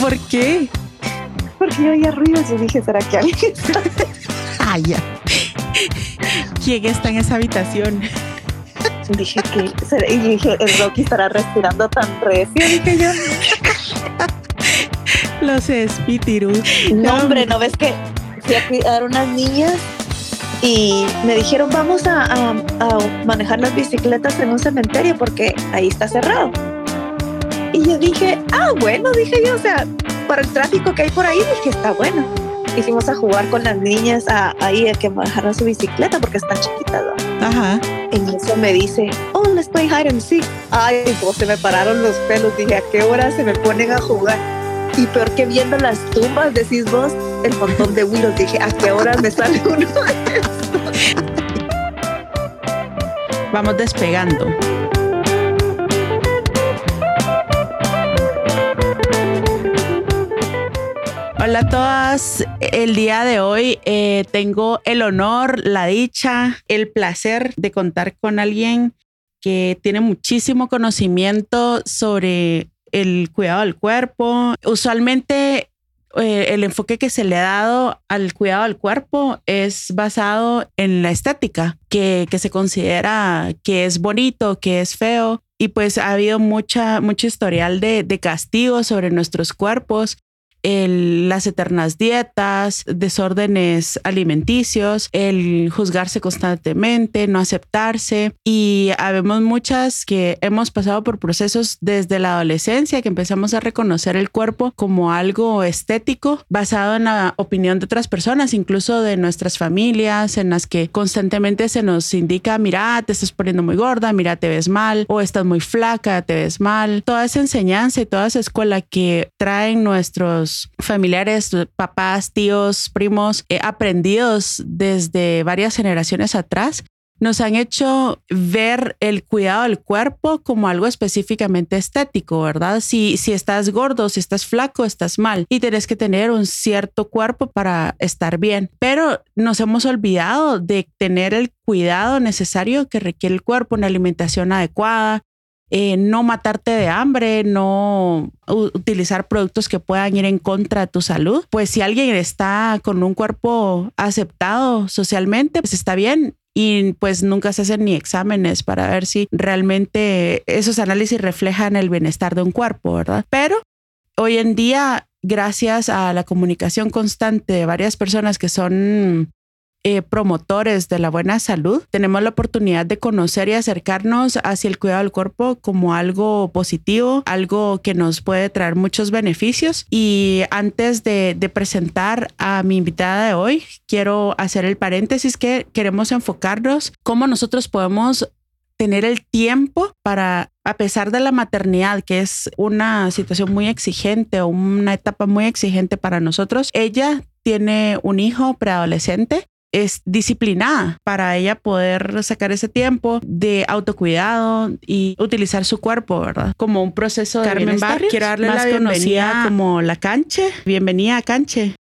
¿Por qué? Porque yo oía ruidos y dije, ¿será que alguien está? Ah, ya. ¿Quién está en esa habitación? Dije que, y dije, el Rocky estará respirando tan recio, dije yo. Los espíritus. No, hombre, ¿no ves que fui a cuidar unas niñas y me dijeron vamos a, a, a, manejar las bicicletas en un cementerio porque ahí está cerrado. Y yo dije, ah, bueno, dije yo, o sea, para el tráfico que hay por ahí, dije, está bueno. Hicimos a jugar con las niñas a, ahí a que manejaran su bicicleta porque están chiquitas. ¿no? Ajá. En eso me dice, oh, let's play hide and seek. Ay, pues se me pararon los pelos. Dije, ¿a qué hora se me ponen a jugar? Y peor que viendo las tumbas, decís vos, el montón de Willows. Dije, ¿a qué hora me sale uno de? Vamos despegando. Hola a todas. El día de hoy eh, tengo el honor, la dicha, el placer de contar con alguien que tiene muchísimo conocimiento sobre el cuidado del cuerpo. Usualmente eh, el enfoque que se le ha dado al cuidado del cuerpo es basado en la estética, que, se considera que es bonito, que es feo. Y pues ha habido mucha, mucho historial de, de castigo sobre nuestros cuerpos el, las eternas dietas, desórdenes alimenticios, el juzgarse constantemente, no aceptarse. Y habemos muchas que hemos pasado por procesos desde la adolescencia, que empezamos a reconocer el cuerpo como algo estético basado en la opinión de otras personas, incluso de nuestras familias, en las que constantemente se nos indica, mira, te estás poniendo muy gorda, mira, te ves mal, o estás muy flaca, te ves mal. Toda esa enseñanza y toda esa escuela que traen nuestros familiares, papás, tíos, primos, eh, aprendidos desde varias generaciones atrás, nos han hecho ver el cuidado del cuerpo como algo específicamente estético, ¿verdad? Si, si estás gordo, si estás flaco, estás mal y tienes que tener un cierto cuerpo para estar bien. Pero nos hemos olvidado de tener el cuidado necesario que requiere el cuerpo, una alimentación adecuada, eh, no matarte de hambre, no utilizar productos que puedan ir en contra de tu salud. Pues si alguien está con un cuerpo aceptado socialmente, pues está bien. Y pues nunca se hacen ni exámenes para ver si realmente esos análisis reflejan el bienestar de un cuerpo, ¿verdad? Pero hoy en día, gracias a la comunicación constante de varias personas que son eh, promotores de la buena salud, tenemos la oportunidad de conocer y acercarnos hacia el cuidado del cuerpo como algo positivo, algo que nos puede traer muchos beneficios. Y antes de, de presentar a mi invitada de hoy, quiero hacer el paréntesis que queremos enfocarnos cómo nosotros podemos tener el tiempo para, a pesar de la maternidad, que es una situación muy exigente o una etapa muy exigente para nosotros, ella tiene un hijo preadolescente es disciplinada para ella poder sacar ese tiempo de autocuidado y utilizar su cuerpo, ¿verdad? Como un proceso de Carmen Barrios, Quiero darle más la bienvenida conocida como la Canche. Bienvenida, Canche.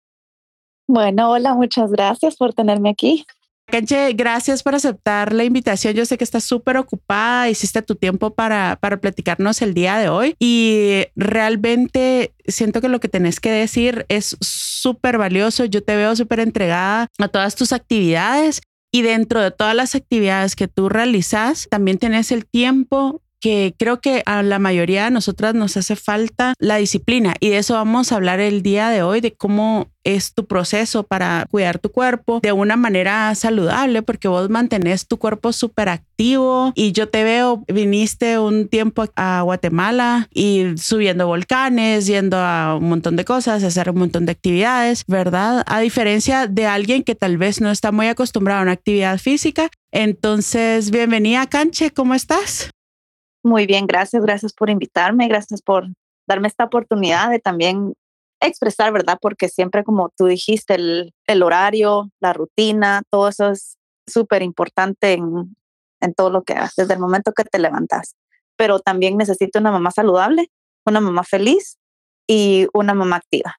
Bueno, hola, muchas gracias por tenerme aquí. Canche, gracias por aceptar la invitación. Yo sé que estás súper ocupada, hiciste tu tiempo para, para platicarnos el día de hoy y realmente siento que lo que tenés que decir es súper valioso. Yo te veo súper entregada a todas tus actividades y dentro de todas las actividades que tú realizas, también tenés el tiempo que creo que a la mayoría de nosotras nos hace falta la disciplina y de eso vamos a hablar el día de hoy, de cómo es tu proceso para cuidar tu cuerpo de una manera saludable, porque vos mantenés tu cuerpo súper activo y yo te veo, viniste un tiempo a Guatemala y subiendo volcanes, yendo a un montón de cosas, hacer un montón de actividades, ¿verdad? A diferencia de alguien que tal vez no está muy acostumbrado a una actividad física. Entonces, bienvenida, Canche, ¿cómo estás? Muy bien, gracias, gracias por invitarme, gracias por darme esta oportunidad de también expresar, ¿verdad? Porque siempre, como tú dijiste, el, el horario, la rutina, todo eso es súper importante en, en todo lo que haces, desde el momento que te levantas. Pero también necesito una mamá saludable, una mamá feliz y una mamá activa.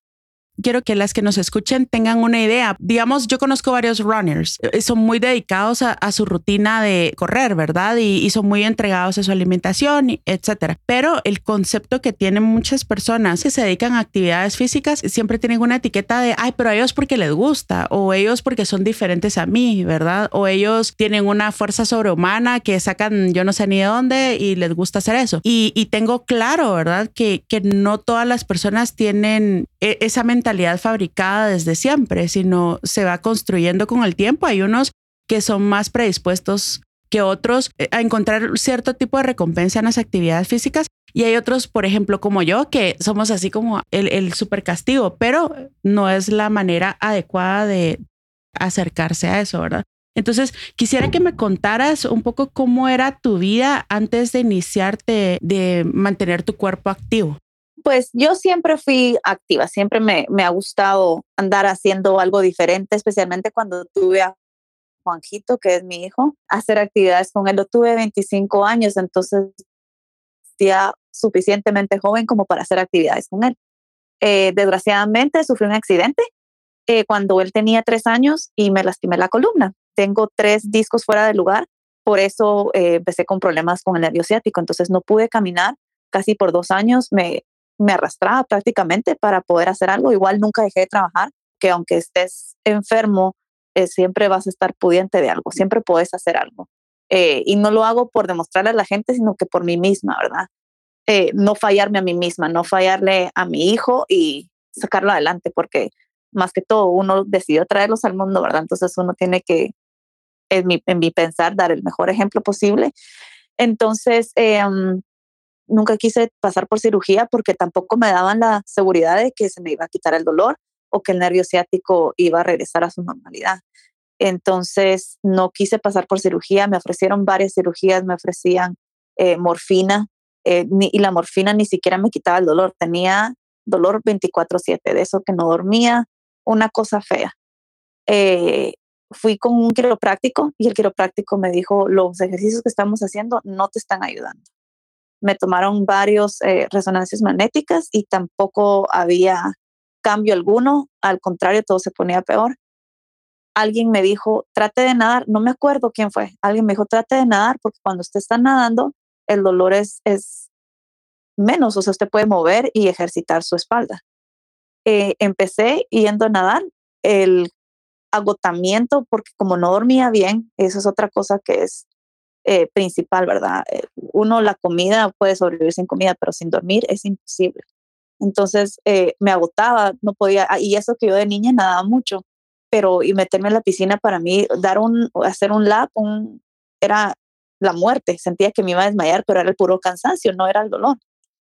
Quiero que las que nos escuchen tengan una idea. Digamos, yo conozco varios runners, eh, son muy dedicados a, su rutina de correr, ¿verdad? Y, son muy entregados a su alimentación, etcétera. Pero el concepto que tienen muchas personas que se dedican a actividades físicas siempre tienen una etiqueta de, ay, pero ellos porque les gusta, o ellos porque son diferentes a mí, ¿verdad? O ellos tienen una fuerza sobrehumana que sacan yo no sé ni de dónde y les gusta hacer eso. Y, y tengo claro, ¿verdad? Que, que no todas las personas tienen e, esa mentalidad fabricada desde siempre, sino se va construyendo con el tiempo. Hay unos que son más predispuestos que otros eh, a encontrar cierto tipo de recompensa en las actividades físicas. Y hay otros, por ejemplo, como yo, que somos así como el, el super castigo, pero no es la manera adecuada de acercarse a eso, ¿verdad? Entonces, quisiera que me contaras un poco cómo era tu vida antes de iniciarte de mantener tu cuerpo activo. Pues yo siempre fui activa, siempre me, me ha gustado andar haciendo algo diferente, especialmente cuando tuve a Juanjito, que es mi hijo, hacer actividades con él. Lo tuve 25 años, entonces ya suficientemente joven como para hacer actividades con él. Eh, desgraciadamente sufrí un accidente eh, cuando él tenía tres años y me lastimé la columna. Tengo tres discos fuera de lugar, por eso eh, empecé con problemas con el nervio ciático, entonces no pude caminar casi por dos años, me, me arrastraba prácticamente para poder hacer algo. Igual nunca dejé de trabajar, que aunque estés enfermo, eh, siempre vas a estar pudiente de algo, siempre puedes hacer algo. Eh, y no lo hago por demostrarle a la gente, sino que por mí misma, ¿verdad? Eh, no fallarme a mí misma, no fallarle a mi hijo y sacarlo adelante, porque más que todo uno decidió traerlos al mundo, ¿verdad? Entonces uno tiene que, en mi, en mi pensar, dar el mejor ejemplo posible. Entonces, em, nunca quise pasar por cirugía porque tampoco me daban la seguridad de que se me iba a quitar el dolor o que el nervio ciático iba a regresar a su normalidad. Entonces no quise pasar por cirugía, me ofrecieron varias cirugías, me ofrecían eh, morfina eh, y la morfina ni siquiera me quitaba el dolor, tenía dolor 24/7, de eso que no dormía, una cosa fea. Eh, fui con un quiropráctico y el quiropráctico me dijo, los ejercicios que estamos haciendo no te están ayudando me tomaron varios eh, resonancias magnéticas y tampoco había cambio alguno, al contrario, todo se ponía peor. Alguien me dijo, trate de nadar, no me acuerdo quién fue, alguien me dijo, trate de nadar porque cuando usted está nadando, el dolor es, es menos, o sea, usted puede mover y ejercitar su espalda. Eh, empecé yendo a nadar, el agotamiento, porque como no dormía bien, eso es otra cosa que es eh, principal, ¿verdad? Eh, uno la comida puede sobrevivir sin comida, pero sin dormir es imposible. Entonces eh, me agotaba, no podía, ah, y eso que yo de niña nadaba mucho, pero y meterme en la piscina para mí, dar un, hacer un lap, un, era la muerte, sentía que me iba a desmayar, pero era el puro cansancio, no era el dolor.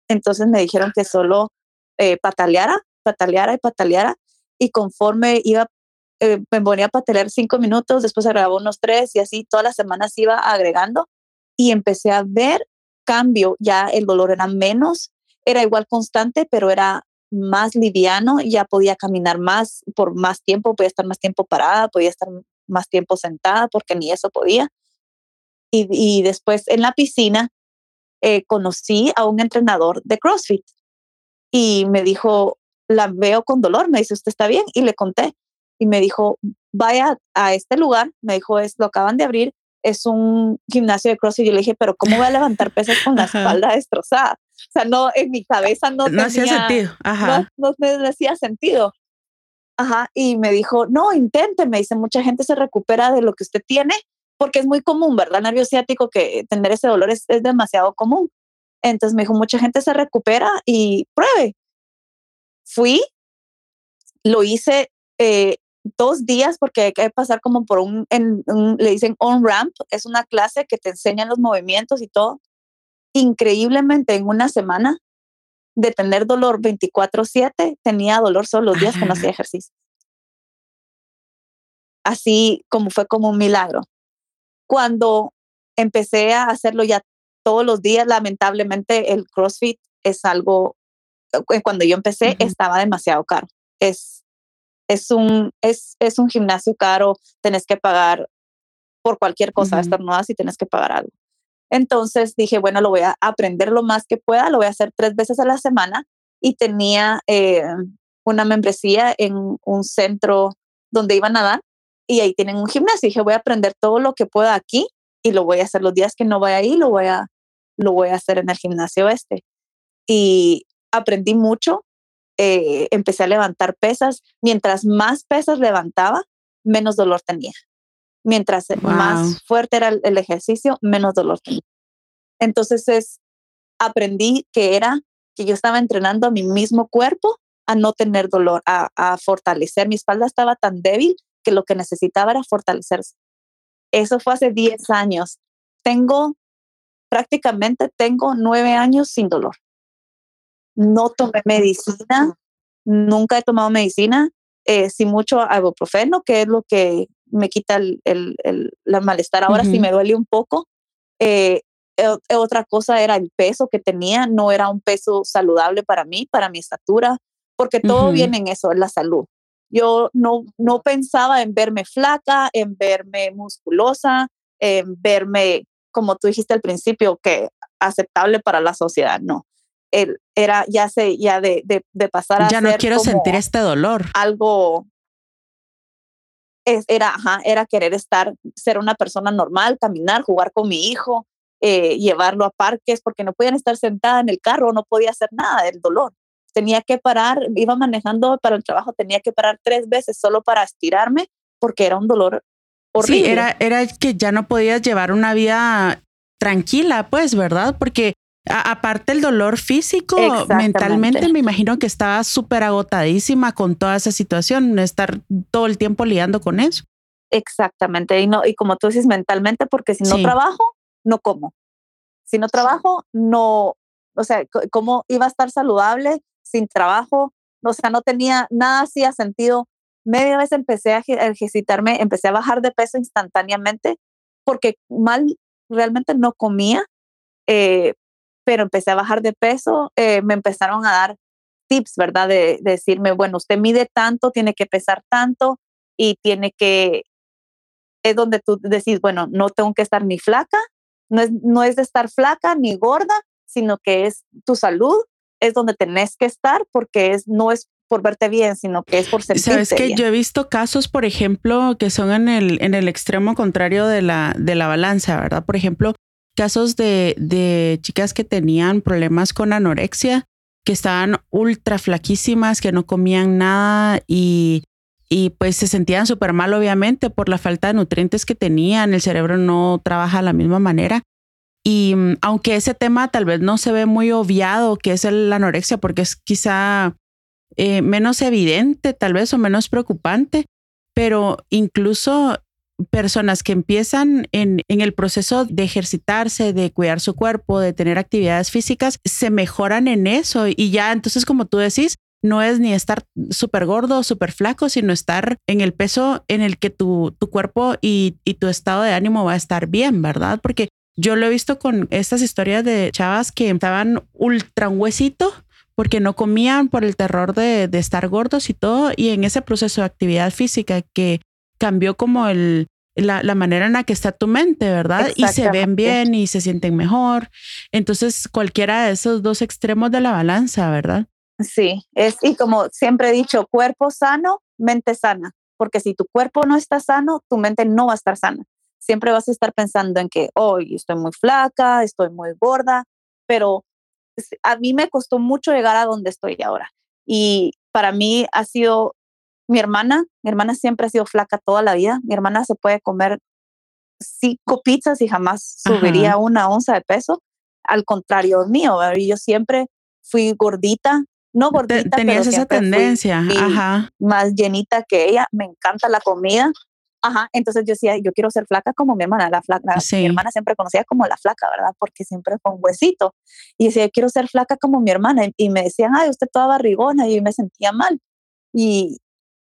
Entonces me dijeron que solo pataleara, pataleara y pataleara, y conforme iba eh, me ponía a patelear cinco minutos, después agregaba unos tres y así todas las semanas iba agregando y empecé a ver cambio, ya el dolor era menos, era igual constante, pero era más liviano, ya podía caminar más por más tiempo, podía estar más tiempo parada, podía estar más tiempo sentada porque ni eso podía. Y, después en la piscina eh, conocí a un entrenador de CrossFit y me dijo, la veo con dolor, me dice, ¿usted está bien? Y le conté y me dijo, vaya a este lugar, me dijo, es, lo acaban de abrir, es un gimnasio de CrossFit. Y yo le dije, pero ¿cómo voy a levantar pesas con la espalda destrozada? O sea, no, en mi cabeza no, no hacía sentido. Ajá. No, me hacía sentido. Ajá. Y me dijo, no, intente. Me dice, mucha gente se recupera de lo que usted tiene porque es muy común, ¿verdad? Nervio ciático, que tener ese dolor es, es demasiado común. Entonces me dijo, mucha gente se recupera y pruebe. Fui, lo hice eh, dos días porque hay que pasar como por un, en, le dicen on ramp, es una clase que te enseñan los movimientos y todo. Increíblemente en una semana de tener dolor 24/7, tenía dolor solo los días que no hacía ejercicio. Así como fue como un milagro. Cuando empecé a hacerlo ya todos los días, lamentablemente el CrossFit es algo, eh, cuando yo empecé estaba demasiado caro. Es es un, es, es un gimnasio caro, tenés que pagar por cualquier cosa, uh -huh. y tenés que pagar algo. Entonces dije, bueno, lo voy a aprender lo más que pueda, lo voy a hacer tres veces a la semana y tenía, eh, una membresía en un centro donde iba a nadar y ahí tienen un gimnasio. Y dije, voy a aprender todo lo que pueda aquí y lo voy a hacer los días que no vaya ahí, lo voy a, lo voy a hacer en el gimnasio este. Y aprendí mucho, eh, empecé a levantar pesas. Mientras más pesas levantaba, menos dolor tenía. Mientras más fuerte era el, ejercicio, menos dolor tenía. Entonces es, aprendí que era que yo estaba entrenando a mi mismo cuerpo a no tener dolor, a, a fortalecer. Mi espalda estaba tan débil que lo que necesitaba era fortalecerse. Eso fue hace 10 años. Tengo, prácticamente tengo nueve años sin dolor. No tomé medicina, nunca he tomado medicina, eh, sin mucho ibuprofeno, que es lo que me quita el, el, el malestar. Ahora sí me duele un poco. Eh, otra cosa era el peso que tenía, no era un peso saludable para mí, para mi estatura, porque todo viene en eso, en la salud. Yo no, no pensaba en verme flaca, en verme musculosa, en verme, como tú dijiste al principio, que aceptable para la sociedad, no. Él era ya se ya de, de, pasar a ya no quiero sentir este dolor algo es, era ajá, era querer estar ser una persona normal caminar jugar con mi hijo eh, llevarlo a parques porque no podían estar sentada en el carro no podía hacer nada del dolor tenía que parar, iba manejando para el trabajo, tenía que parar tres veces solo para estirarme porque era un dolor horrible. Sí, era, era que ya no podías llevar una vida tranquila, pues, ¿verdad? Porque aparte el dolor físico, mentalmente me imagino que estaba súper agotadísima con toda esa situación, estar todo el tiempo liando con eso. Exactamente, y, no, y como tú dices, mentalmente, porque si no trabajo, no como. Si no trabajo, no, o sea, ¿cómo iba a estar saludable sin trabajo, o sea, no tenía nada hacía sentido. Media vez empecé a ejercitarme, empecé a bajar de peso instantáneamente porque mal realmente no comía, eh, pero empecé a bajar de peso, eh, me empezaron a dar tips, ¿verdad? De, decirme, bueno, usted mide tanto, tiene que pesar tanto y tiene que, es donde tú decís, bueno, no tengo que estar ni flaca, no es, no es de estar flaca ni gorda, sino que es tu salud es donde tenés que estar porque es, no es por verte bien, sino que es por sentirte Sabes que yo he visto casos, por ejemplo, que son en el, en el extremo contrario de la, de la balanza, ¿verdad? Por ejemplo, casos de, de chicas que tenían problemas con anorexia, que estaban ultra flaquísimas, que no comían nada y, y pues se sentían súper mal, obviamente, por la falta de nutrientes que tenían. El cerebro no trabaja de la misma manera. Y mm, aunque ese tema tal vez no se ve muy obviado, que es la anorexia, porque es quizá eh, menos evidente, tal vez, o menos preocupante, pero incluso personas que empiezan en, en, el proceso de ejercitarse, de cuidar su cuerpo, de tener actividades físicas, se mejoran en eso y ya entonces como tú decís, no es ni estar súper gordo o súper flaco, sino estar en el peso en el que tu, tu cuerpo y, y, tu estado de ánimo va a estar bien, ¿verdad? Porque yo lo he visto con estas historias de chavas que estaban ultra huesito porque no comían por el terror de, estar gordos y todo. Y en ese proceso de actividad física que cambió como el, la, manera en la que está tu mente, ¿verdad? Y se ven bien y se sienten mejor. Entonces, cualquiera de esos dos extremos de la balanza, ¿verdad? Sí, es, y como siempre he dicho, cuerpo sano, mente sana, porque si tu cuerpo no está sano, tu mente no va a estar sana siempre vas a estar pensando en que hoy estoy muy flaca, estoy muy gorda, pero a mí me costó mucho llegar a donde estoy ahora. Y para mí ha sido mi hermana, mi hermana siempre ha sido flaca toda la vida. Mi hermana se puede comer cinco pizzas y jamás subiría una onza de peso. Al contrario mío, yo siempre fui gordita, no gordita, Tenías esa tendencia, más llenita que ella. Me encanta la comida, Ajá, entonces yo decía, yo quiero ser flaca como mi hermana, la flaca, mi hermana siempre conocía como la flaca, ¿verdad? Porque siempre fue un huesito. Y decía, yo quiero ser flaca como mi hermana. Y, me decían, ay, usted toda barrigona, y me sentía mal. Y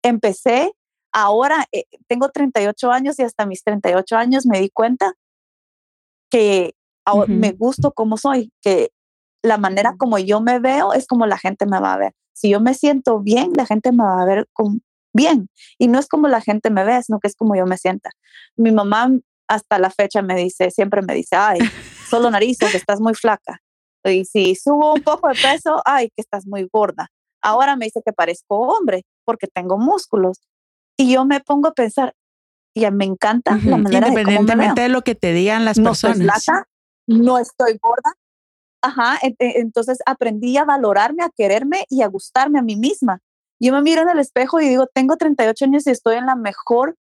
empecé, ahora eh, tengo 38 años y hasta mis 38 años me di cuenta que me gusto como soy, que la manera como yo me veo es como la gente me va a ver. Si yo me siento bien, la gente me va a ver con, bien. Y no es como la gente me ve, sino que es como yo me sienta. Mi mamá hasta la fecha me dice, siempre me dice, ay, solo narices, estás muy flaca. Y si subo un poco de peso, ay, que estás muy gorda. Ahora me dice que parezco hombre porque tengo músculos. Y yo me pongo a pensar, y me encanta la manera de cómo me de lo que te digan las no personas. No no estoy gorda. Ajá, entonces aprendí a valorarme, a quererme y a gustarme a mí misma. Yo me miro en el espejo y digo, tengo 38 años y estoy en la mejor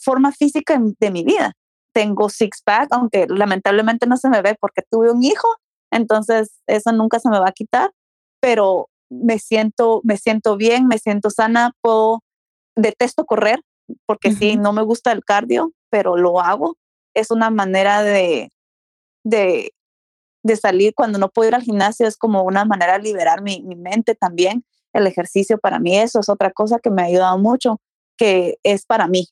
forma física de mi vida. Tengo six pack, aunque lamentablemente no se me ve porque tuve un hijo, entonces eso nunca se me va a quitar, pero me siento, me siento bien, me siento sana, puedo, detesto correr, porque sí, no me gusta el cardio, pero lo hago. Es una manera de, de, de, salir cuando no puedo ir al gimnasio, es como una manera de liberar mi, mi mente también. El ejercicio para mí, eso es otra cosa que me ha ayudado mucho, que es para mí.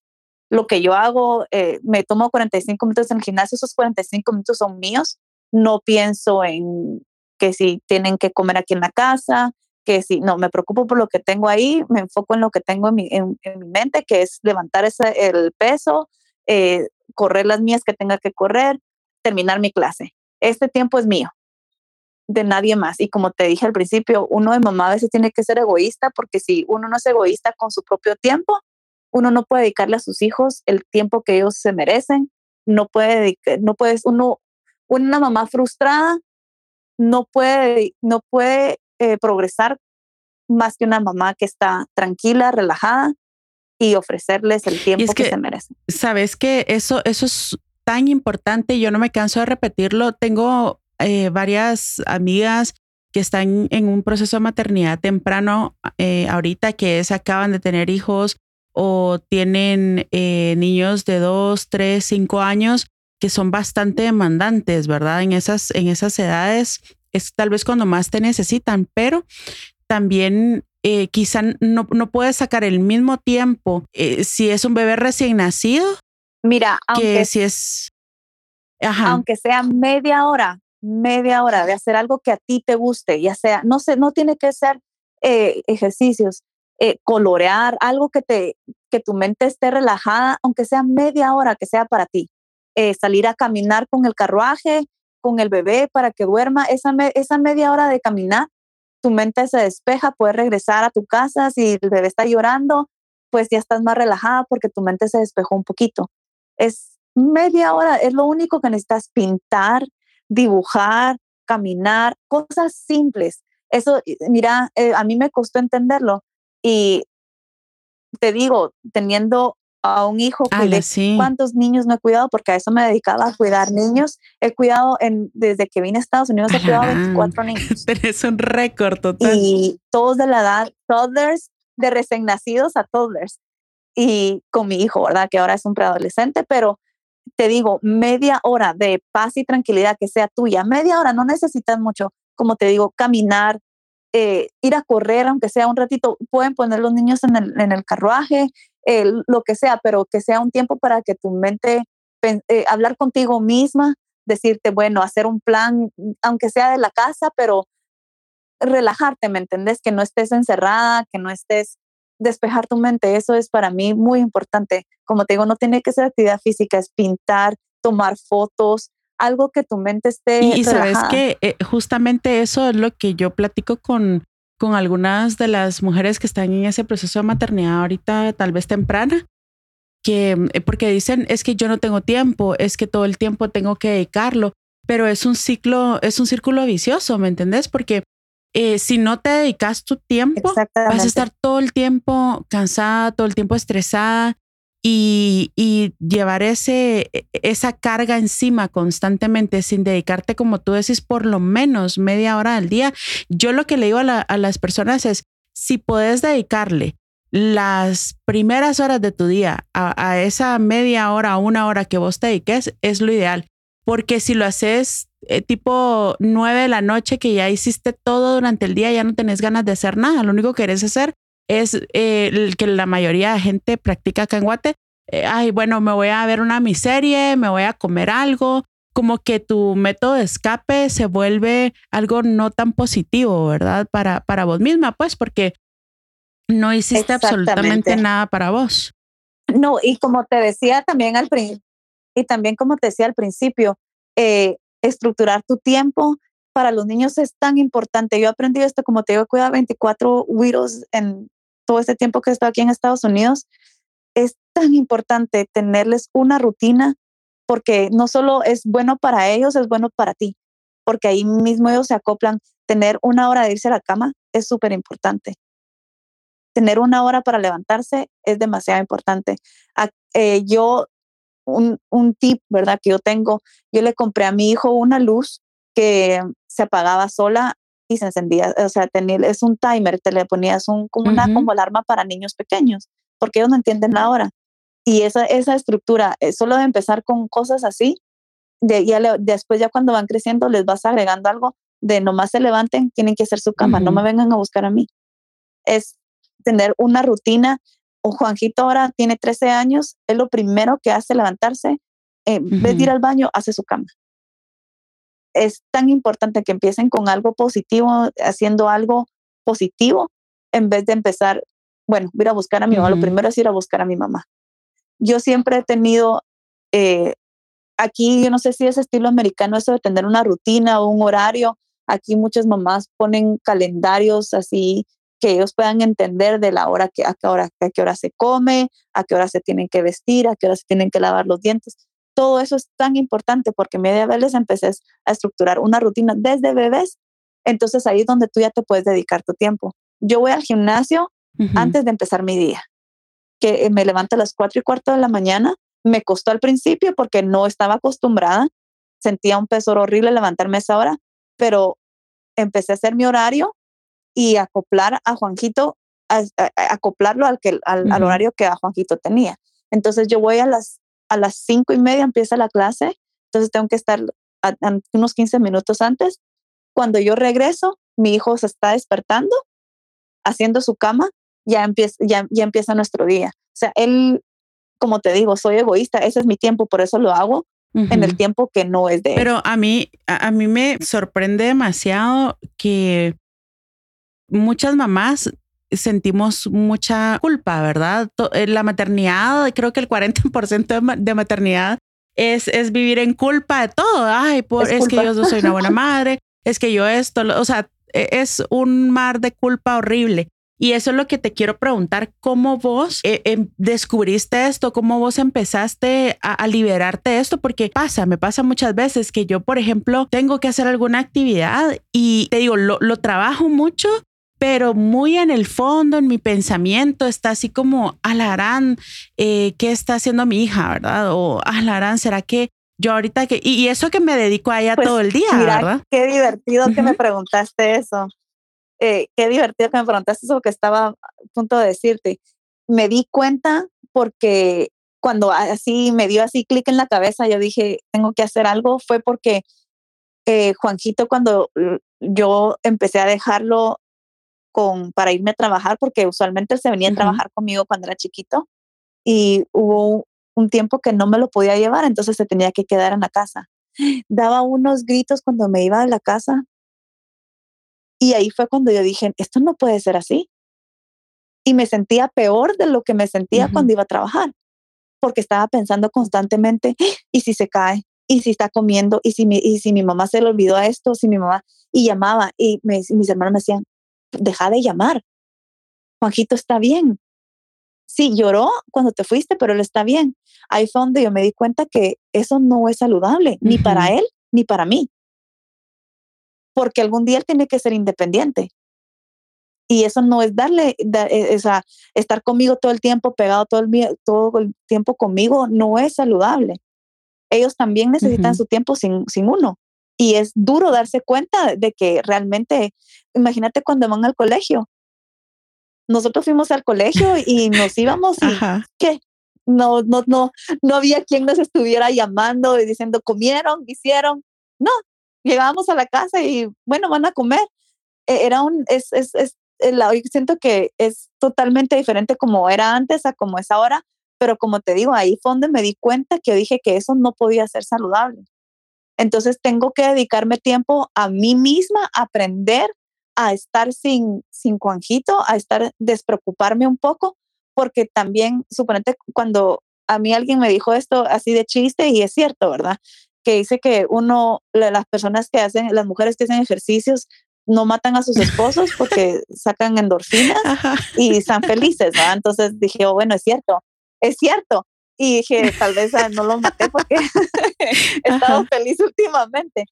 Lo que yo hago, eh, me tomo 45 minutos en el gimnasio, esos 45 minutos son míos. No pienso en que si tienen que comer aquí en la casa, que si no me preocupo por lo que tengo ahí, me enfoco en lo que tengo en mi, en, mi mente, que es levantar ese, el peso, eh, correr las mías que tenga que correr, terminar mi clase. Este tiempo es mío, de nadie más. Y como te dije al principio, uno de mamá a veces tiene que ser egoísta porque si uno no es egoísta con su propio tiempo, uno no puede dedicarle a sus hijos el tiempo que ellos se merecen. No puede, no puedes, uno, una mamá frustrada no puede, no puede eh, progresar más que una mamá que está tranquila, relajada y ofrecerles el tiempo que, se merecen. Sabes que eso, eso es tan importante, yo no me canso de repetirlo. Tengo eh, varias amigas que están en un proceso de maternidad temprano eh, ahorita, que es acaban de tener hijos o tienen niños de dos, tres, cinco años que son bastante demandantes, ¿verdad? En esas, en esas edades es tal vez cuando más te necesitan, pero también eh, quizá no, no puedes sacar el mismo tiempo eh, si es un bebé recién nacido. Mira, aunque si es, aunque sea media hora, media hora de hacer algo que a ti te guste, ya sea, no sé, no tiene que ser eh, ejercicios, colorear, algo que te, que tu mente esté relajada, aunque sea media hora, que sea para ti. salir a caminar con el carruaje, con el bebé para que duerma, esa, esa media hora de caminar, tu mente se despeja, puedes regresar a tu casa, si el bebé está llorando, pues ya estás más relajada porque tu mente se despejó un poquito. Es media hora, es lo único que necesitas pintar, dibujar, caminar, cosas simples. Eso, mira, eh, a mí me costó entenderlo y te digo, teniendo a un hijo, cuántos niños no he cuidado, porque a eso me dedicaba a cuidar niños. He cuidado en, desde que vine a Estados Unidos, he cuidado 24 niños. Tenés un récord total. Y todos de la edad, toddlers, de recién nacidos a toddlers. Y con mi hijo, ¿verdad? Que ahora es un preadolescente, pero te digo, media hora de paz y tranquilidad que sea tuya, media hora, no necesitas mucho, como te digo, caminar, eh, ir a correr, aunque sea un ratito, pueden poner los niños en el, en el carruaje, lo que sea, pero que sea un tiempo para que tu mente, eh, hablar contigo misma, decirte, bueno, hacer un plan, aunque sea de la casa, pero relajarte, ¿me entendés? Que no estés encerrada, que no estés despejar tu mente, eso es para mí muy importante. Como te digo, no tiene que ser actividad física, es pintar, tomar fotos, algo que tu mente esté. Y, sabes que eh, justamente eso es lo que yo platico con, con algunas de las mujeres que están en ese proceso de maternidad ahorita, tal vez temprana, que eh, porque dicen es que yo no tengo tiempo, es que todo el tiempo tengo que dedicarlo, pero es un ciclo, es un círculo vicioso, ¿me entendés? Porque eh, si no te dedicas tu tiempo, vas a estar todo el tiempo cansada, todo el tiempo estresada y, llevar ese, e, esa carga encima constantemente sin dedicarte, como tú decís, por lo menos media hora al día. Yo lo que le digo a, las personas es, si puedes dedicarle las primeras horas de tu día a, esa media hora, una hora que vos te dediques, es lo ideal. Porque si lo haces eh, tipo nueve de la noche, que ya hiciste todo durante el día, ya no tenés ganas de hacer nada. Lo único que querés hacer es eh, el que la mayoría de gente practica acá en Guate. Eh, ay, bueno, me voy a ver una miseria, me voy a comer algo, como que tu método de escape se vuelve algo no tan positivo, ¿verdad? Para, para vos misma, pues, porque no hiciste absolutamente nada para vos. No, y como te decía también al y también como te decía al principio, eh, estructurar tu tiempo para los niños es tan importante. Yo aprendí esto, como te digo, cuida 24 widows en todo este tiempo que he estado aquí en Estados Unidos. Es tan importante tenerles una rutina porque no solo es bueno para ellos, es bueno para ti, porque ahí mismo ellos se acoplan. Tener una hora de irse a la cama es súper importante. Tener una hora para levantarse es demasiado importante. Eh, yo, un, un tip, ¿verdad? Que yo tengo, yo le compré a mi hijo una luz que se apagaba sola y se encendía, o sea, tenía, es un timer, te le ponías un, como una como alarma para niños pequeños, porque ellos no entienden la hora. Y esa, esa estructura, eh, solo de empezar con cosas así, de, ya después ya cuando van creciendo les vas agregando algo de nomás se levanten, tienen que hacer su cama, no me vengan a buscar a mí. Es tener una rutina. O Juanjito ahora tiene 13 años, es lo primero que hace levantarse, en vez de ir al baño, hace su cama es tan importante que empiecen con algo positivo, haciendo algo positivo, en vez de empezar, bueno, ir a buscar a mi mamá. Lo primero es ir a buscar a mi mamá. Yo siempre he tenido, eh, aquí yo no sé si es estilo americano eso de tener una rutina o un horario. Aquí muchas mamás ponen calendarios así que ellos puedan entender de la hora que a qué hora a qué hora se come, a qué hora se tienen que vestir, a qué hora se tienen que lavar los dientes todo eso es tan importante porque media vez les empecé a estructurar una rutina desde bebés. Entonces ahí es donde tú ya te puedes dedicar tu tiempo. Yo voy al gimnasio antes de empezar mi día, que eh, me levanto a las cuatro y cuarto de la mañana. Me costó al principio porque no estaba acostumbrada. Sentía un peso horrible levantarme a esa hora, pero empecé a hacer mi horario y acoplar a Juanjito, acoplarlo al, que, al horario que a Juanjito tenía. Entonces yo voy a las a las cinco y media empieza la clase, entonces tengo que estar unos 15 minutos antes. Cuando yo regreso, mi hijo se está despertando, haciendo su cama, ya empieza, ya, ya empieza nuestro día. O sea, él, como te digo, soy egoísta, ese es mi tiempo, por eso lo hago en el tiempo que no es de Pero a mí, a, mí me sorprende demasiado que muchas mamás sentimos mucha culpa, ¿verdad? Eh, la maternidad, creo que el 40% de maternidad es, es vivir en culpa de todo. Ay, por, es, que yo no soy una buena madre, es que yo esto, o sea, e, es un mar de culpa horrible. Y eso es lo que te quiero preguntar, ¿cómo vos eh, em, descubriste esto? ¿Cómo vos empezaste a, liberarte de esto? Porque pasa, me pasa muchas veces que yo, por ejemplo, tengo que hacer alguna actividad y te digo, lo, lo trabajo mucho, pero muy en el fondo, en mi pensamiento, está así como, alarán, eh, ¿qué está haciendo mi hija, verdad? O alarán, ¿será que yo ahorita que, y, eso que me dedico a ella pues todo el día, ¿verdad? Qué divertido que me preguntaste eso. Eh, qué divertido que me preguntaste eso que estaba a punto de decirte. Me di cuenta porque cuando así me dio así clic en la cabeza, yo dije, tengo que hacer algo, fue porque eh, Juanjito, cuando yo empecé a dejarlo para irme a trabajar, porque usualmente él se venía a trabajar conmigo cuando era chiquito y hubo un tiempo que no me lo podía llevar, entonces se tenía que quedar en la casa. Daba unos gritos cuando me iba de la casa y ahí fue cuando yo dije, esto no puede ser así. Y me sentía peor de lo que me sentía cuando iba a trabajar, porque estaba pensando constantemente, ¿y si se cae? ¿Y si está comiendo? ¿Y si mi, y si mi mamá se le olvidó a esto? ¿Si mi mamá? Y llamaba y, y mis hermanos me decían, deja de llamar. Juanjito está bien. Sí, lloró cuando te fuiste, pero él está bien. Ahí fue donde yo me di cuenta que eso no es saludable, ni para él, ni para mí. Porque algún día él tiene que ser independiente. Y eso no es darle, e, estar conmigo todo el tiempo, pegado todo el, todo el tiempo conmigo, no es saludable. Ellos también necesitan su tiempo sin, sin uno. Y es duro darse cuenta de que realmente, imagínate cuando van al colegio. Nosotros fuimos al colegio y nos íbamos y ¿qué? No, no, no, no había quien nos estuviera llamando y diciendo comieron, hicieron. No, llegábamos a la casa y bueno, van a comer. E, era un, es, es, es, siento que es totalmente diferente como era antes a como es ahora, pero como te digo, ahí fue donde me di cuenta que dije que eso no podía ser saludable. Entonces tengo que dedicarme tiempo a mí misma, aprender a estar sin, sin Juanjito, a estar, despreocuparme un poco, porque también, suponete, cuando a mí alguien me dijo esto así de chiste, y es cierto, ¿verdad? que dice que uno, las personas que hacen, las mujeres que hacen ejercicios, no matan a sus esposos porque sacan endorfinas y están felices, ¿verdad? Entonces dije, oh, bueno, es cierto, es cierto. Y dije, tal vez no los maté porque he estado feliz últimamente.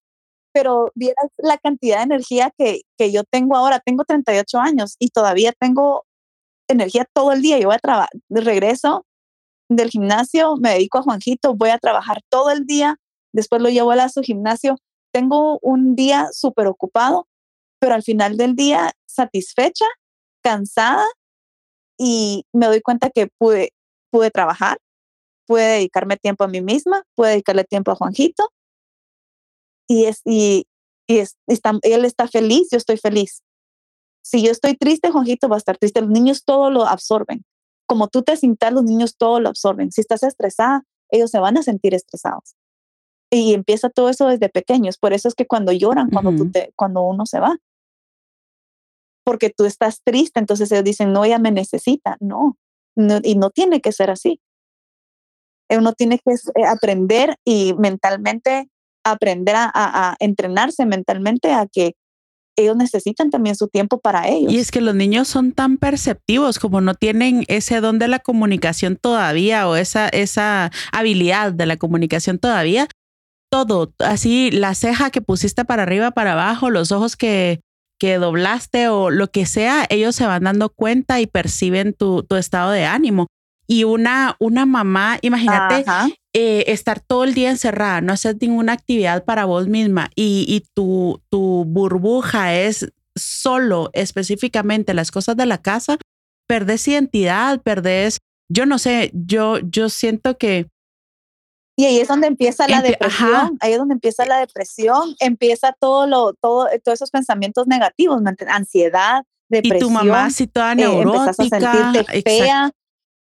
Pero vieras la cantidad de energía que, que yo tengo ahora. Tengo 38 años y todavía tengo energía todo el día. Yo voy a trabajar, regreso del gimnasio, me dedico a Juanjito, voy a trabajar todo el día, después lo llevo a su gimnasio. Tengo un día súper ocupado, pero al final del día satisfecha, cansada y me doy cuenta que pude, pude trabajar, pude dedicarme tiempo a mí misma, pude dedicarle tiempo a Juanjito y, es, y, es, él está feliz, yo estoy feliz. Si yo estoy triste, Juanjito va a estar triste. Los niños todo lo absorben. Como tú te sientas, los niños todo lo absorben. Si estás estresada, ellos se van a sentir estresados. Y empieza todo eso desde pequeños. Por eso es que cuando lloran, cuando, tú te, cuando uno se va, porque tú estás triste, entonces ellos dicen, no, ella me necesita. No, y no tiene que ser así. Uno tiene que eh, aprender y mentalmente aprender a, entrenarse mentalmente a que ellos necesitan también su tiempo para ellos. Y es que los niños son tan perceptivos, como no tienen ese don de la comunicación todavía o esa, esa habilidad de la comunicación todavía. Todo, así la ceja que pusiste para arriba, para abajo, los ojos que, que doblaste o lo que sea, ellos se van dando cuenta y perciben tu, tu estado de ánimo. Y una, una mamá, imagínate, eh, estar todo el día encerrada, no hacer ninguna actividad para vos misma y, y tu, tu burbuja es solo específicamente las cosas de la casa, perdés identidad, perdés, yo no sé, yo, yo siento que... Y ahí es donde empieza la depresión, ahí es donde empieza la depresión, empieza todo lo, todo, todos esos pensamientos negativos, ansiedad, depresión. Y tu mamá así toda neurótica. Eh, a sentirte fea,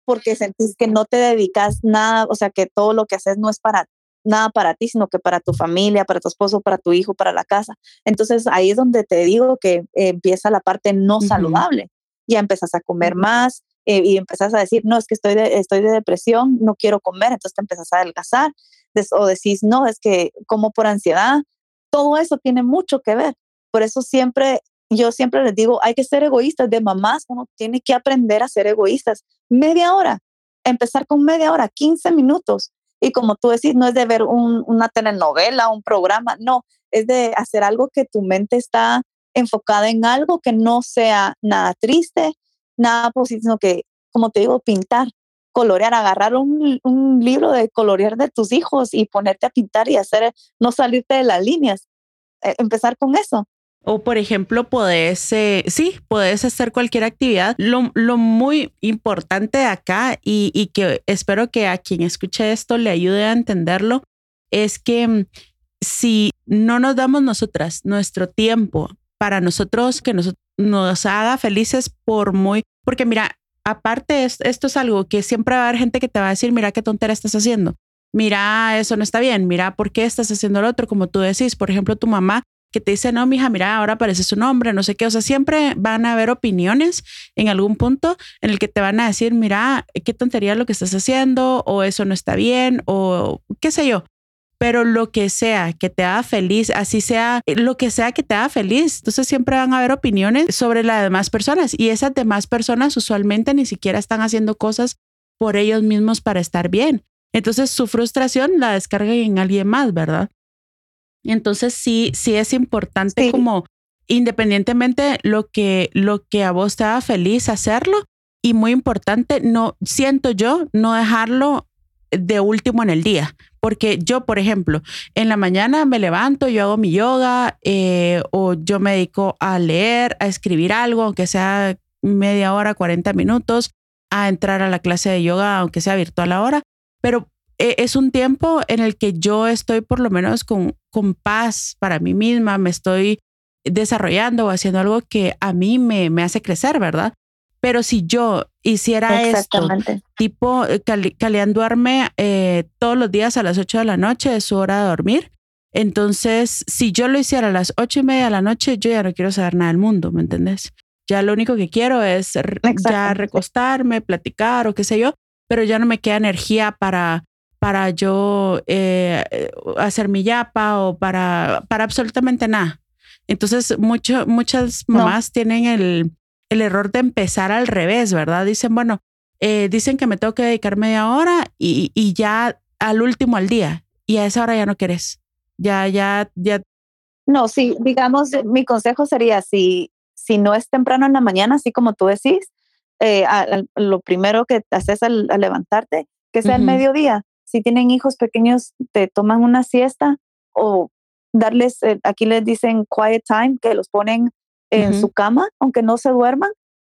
porque sentís que no te dedicas nada, o sea, que todo lo que haces no es para nada para ti, sino que para tu familia, para tu esposo, para tu hijo, para la casa. Entonces ahí es donde te digo que empieza la parte no saludable. Ya empezás a comer más eh, y empezás a decir, no, es que estoy de, estoy de depresión, no quiero comer, entonces te empezás a adelgazar. o decís, no, es que como por ansiedad. Todo eso tiene mucho que ver. Por eso siempre yo siempre les digo, hay que ser egoístas. De mamás uno tiene que aprender a ser egoístas. Media hora, empezar con media hora, 15 minutos. Y como tú decís, no es de ver una telenovela, un programa, no, es de hacer algo que tu mente está enfocada en algo que no sea nada triste, nada positivo, sino que, como te digo, pintar, colorear, agarrar un, un libro de colorear de tus hijos y ponerte a pintar y hacer, no salirte de las líneas. Eh, empezar con eso o por ejemplo, podés, eh, sí, podés hacer cualquier actividad. Lo, lo muy importante acá y, y, que espero que a quien escuche esto le ayude a entenderlo es que mm, si no nos damos nosotras nuestro tiempo para nosotros, que nos, nos haga felices por muy, porque mira, aparte esto es algo que siempre va a haber gente que te va a decir, mira qué tontera estás haciendo. Mira, eso no está bien. Mira, ¿por qué estás haciendo lo otro? Como tú decís, por ejemplo, tu mamá que te dice, no, mija, mira, ahora aparece su nombre, no sé qué. O sea, siempre van a haber opiniones en algún punto en el que te van a decir, mira, qué tontería lo que estás haciendo, o eso no está bien, o qué sé yo. Pero lo que sea que te haga feliz, así sea lo que sea que te haga feliz. Entonces siempre van a haber opiniones sobre las demás personas y esas demás personas usualmente ni siquiera están haciendo cosas por ellos mismos para estar bien. Entonces su frustración la descargan en alguien más, ¿verdad? Entonces sí, sí es importante como independientemente lo que, lo que a vos te haga feliz hacerlo y muy importante, no siento yo no dejarlo de último en el día. Porque yo, por ejemplo, en la mañana me levanto, yo hago mi yoga eh, o yo me dedico a leer, a escribir algo, aunque sea media hora, 40 minutos, a entrar a la clase de yoga, aunque sea virtual ahora. Pero e, es un tiempo en el que yo estoy por lo menos con, con paz para mí misma, me estoy desarrollando o haciendo algo que a mí me, me hace crecer, ¿verdad? Pero si yo hiciera esto, tipo, eh, Calian duerme eh, todos los días a las 8 de la noche, es su hora de dormir. Entonces, si yo lo hiciera a las ocho y media de la noche, yo ya no quiero saber nada del mundo, ¿me entendés? Ya lo único que quiero es ya recostarme, platicar o qué sé yo, pero ya no me queda energía para para yo eh, hacer mi yapa o para, para absolutamente nada. Entonces, mucho, muchas mamás tienen el, el, error de empezar al revés, ¿verdad? Dicen, bueno, eh, dicen que me tengo que dedicar media hora y, y, ya al último al día. Y a esa hora ya no quieres. Ya, ya, ya. No, sí, digamos, mi consejo sería si, si no es temprano en la mañana, así como tú decís, eh, lo primero que haces al, levantarte, que sea el mediodía. Si tienen hijos pequeños, te toman una siesta o darles, eh, aquí les dicen quiet time, que los ponen en su cama, aunque no se duerman,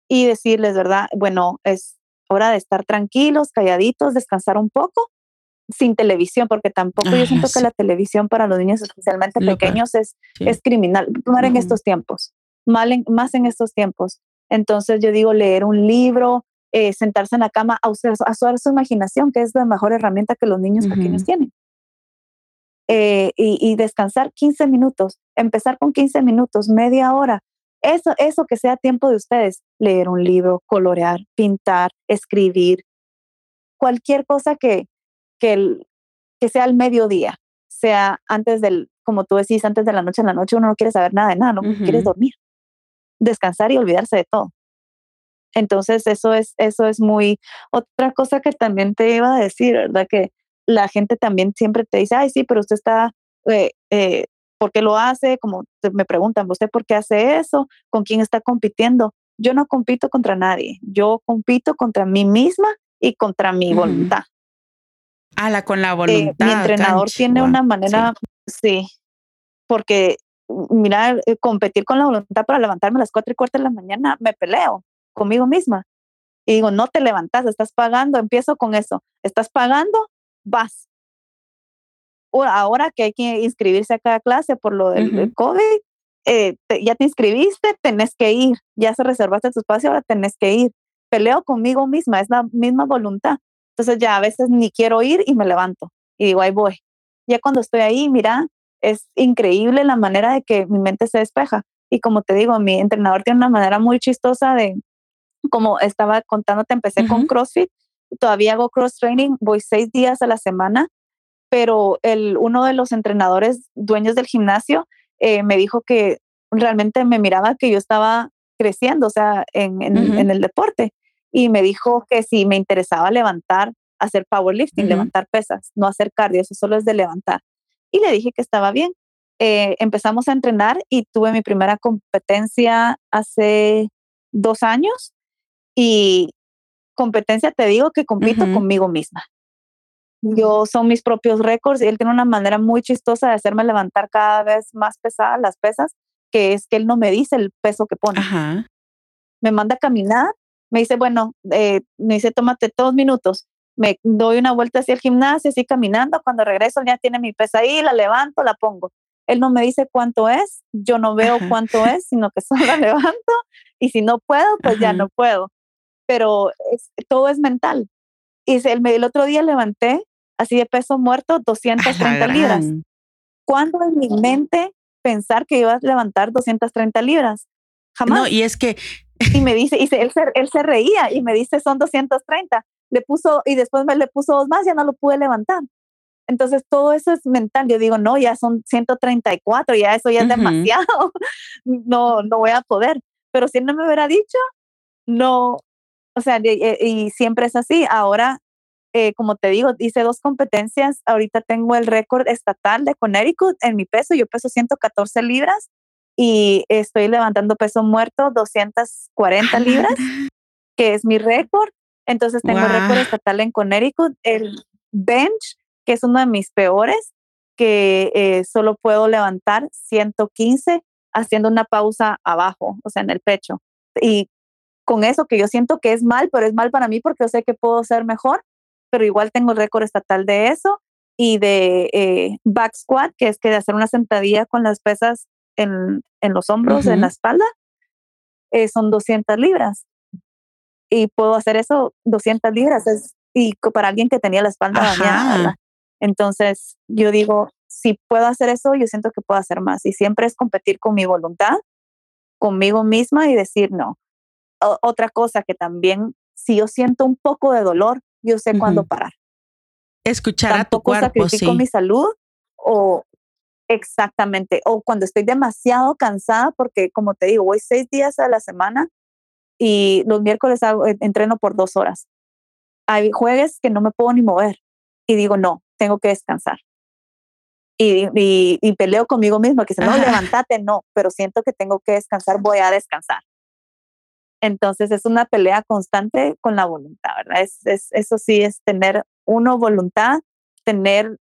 y decirles, ¿verdad? Bueno, es hora de estar tranquilos, calladitos, descansar un poco, sin televisión, porque tampoco yo siento que la televisión para los niños, especialmente pequeños, es, es criminal, más en estos tiempos, más en estos tiempos. Entonces yo digo leer un libro, eh, sentarse en la cama, a usar, su imaginación, que es la mejor herramienta que los niños pequeños tienen. Eh, y, descansar 15 minutos, empezar con 15 minutos, media hora. Eso, eso que sea tiempo de ustedes, leer un libro, colorear, pintar, escribir, cualquier cosa que, que, que sea al mediodía, sea antes del, como tú decís, antes de la noche en la noche, uno no quiere saber nada de nada, no quiere dormir, descansar y olvidarse de todo. Entonces, eso es, eso es muy, otra cosa que también te iba a decir, ¿verdad? Que la gente también siempre te dice, ay, sí, pero usted está, eh, eh, ¿por qué lo hace? Como me preguntan, ¿usted por qué hace eso? ¿Con quién está compitiendo? Yo no compito contra nadie, yo compito contra mí misma y contra mi voluntad. la con la voluntad. mi entrenador tiene una manera, sí. porque mira, eh, competir con la voluntad para levantarme a las cuatro y cuarto de la mañana, me peleo conmigo misma. Y digo, no te levantas, estás pagando, empiezo con eso, estás pagando, vas. Ahora que hay que inscribirse a cada clase por lo del COVID, eh, ya te inscribiste, tenés que ir, ya se reservaste tu espacio, ahora tenés que ir. Peleo conmigo misma, es la misma voluntad. Entonces ya a veces ni quiero ir y me levanto y digo, ahí voy. Ya cuando estoy ahí, mira, es increíble la manera de que mi mente se despeja. Y como te digo, mi entrenador tiene una manera muy chistosa de, como estaba contándote, empecé con CrossFit, todavía hago cross training, voy seis días a la semana, pero el, uno de los entrenadores dueños del gimnasio eh, me dijo que realmente me miraba que yo estaba creciendo, o sea, en, en, el deporte, y me dijo que si me interesaba levantar, hacer powerlifting, levantar pesas, no hacer cardio, eso solo es de levantar. Y le dije que estaba bien. Eh, empezamos a entrenar y tuve mi primera competencia hace dos años y competencia te digo que compito conmigo misma. Yo son mis propios récords y él tiene una manera muy chistosa de hacerme levantar cada vez más pesadas las pesas, que es que él no me dice el peso que pone. Me manda a caminar, me dice, bueno, eh, me dice, tómate dos minutos. Me doy una vuelta hacia el gimnasio, así caminando. Cuando regreso ya tiene mi pesa ahí, la levanto, la pongo. Él no me dice cuánto es, yo no veo cuánto es, sino que solo la levanto y si no puedo, pues ya no puedo pero todo es mental. Y el, el otro día levanté así de peso muerto 230 libras. ¿Cuándo en mi mente pensar que iba a levantar 230 libras? Jamás. No, y es que... Y me dice, y él, se, él se reía y me dice, son 230. Le puso, y después me le puso dos más, ya no lo pude levantar. Entonces todo eso es mental. Yo digo, no, ya son 134, ya eso ya es demasiado. no, no voy a poder. Pero si él no me hubiera dicho, no, o sea, eh, y, siempre es así. Ahora, eh, como te digo, hice dos competencias. Ahorita tengo el récord estatal de Connecticut en mi peso. Yo peso 114 libras y estoy levantando peso muerto 240 libras, que es mi récord. Entonces tengo el récord estatal en Connecticut. El bench, que es uno de mis peores, que eh, solo puedo levantar 115 haciendo una pausa abajo, o sea, en el pecho. Y con eso que yo siento que es mal, pero es mal para mí porque yo sé que puedo ser mejor, pero igual tengo el récord estatal de eso y de eh, back squat, que es que de hacer una sentadilla con las pesas en, en los hombros, en la espalda, eh, son 200 libras. Y puedo hacer eso 200 libras. Es, y para alguien que tenía la espalda dañada. Entonces, yo digo, si puedo hacer eso, yo siento que puedo hacer más. Y siempre es competir con mi voluntad, conmigo misma y decir, no, otra cosa que también, si yo siento un poco de dolor, yo sé cuándo parar. escuchar a tu cuerpo, sacrifico sí. mi salud o exactamente, o cuando estoy demasiado cansada, porque como te digo, voy seis días a la semana y los miércoles hago- entreno por dos horas. Hay jueves que no me puedo ni mover y digo, no, tengo que descansar. Y, y, y peleo conmigo misma, que dice, no, Ajá. levántate, no, pero siento que tengo que descansar, voy a descansar. Entonces es una pelea constante con la voluntad, ¿verdad? Es, es, eso sí es tener uno voluntad, tener,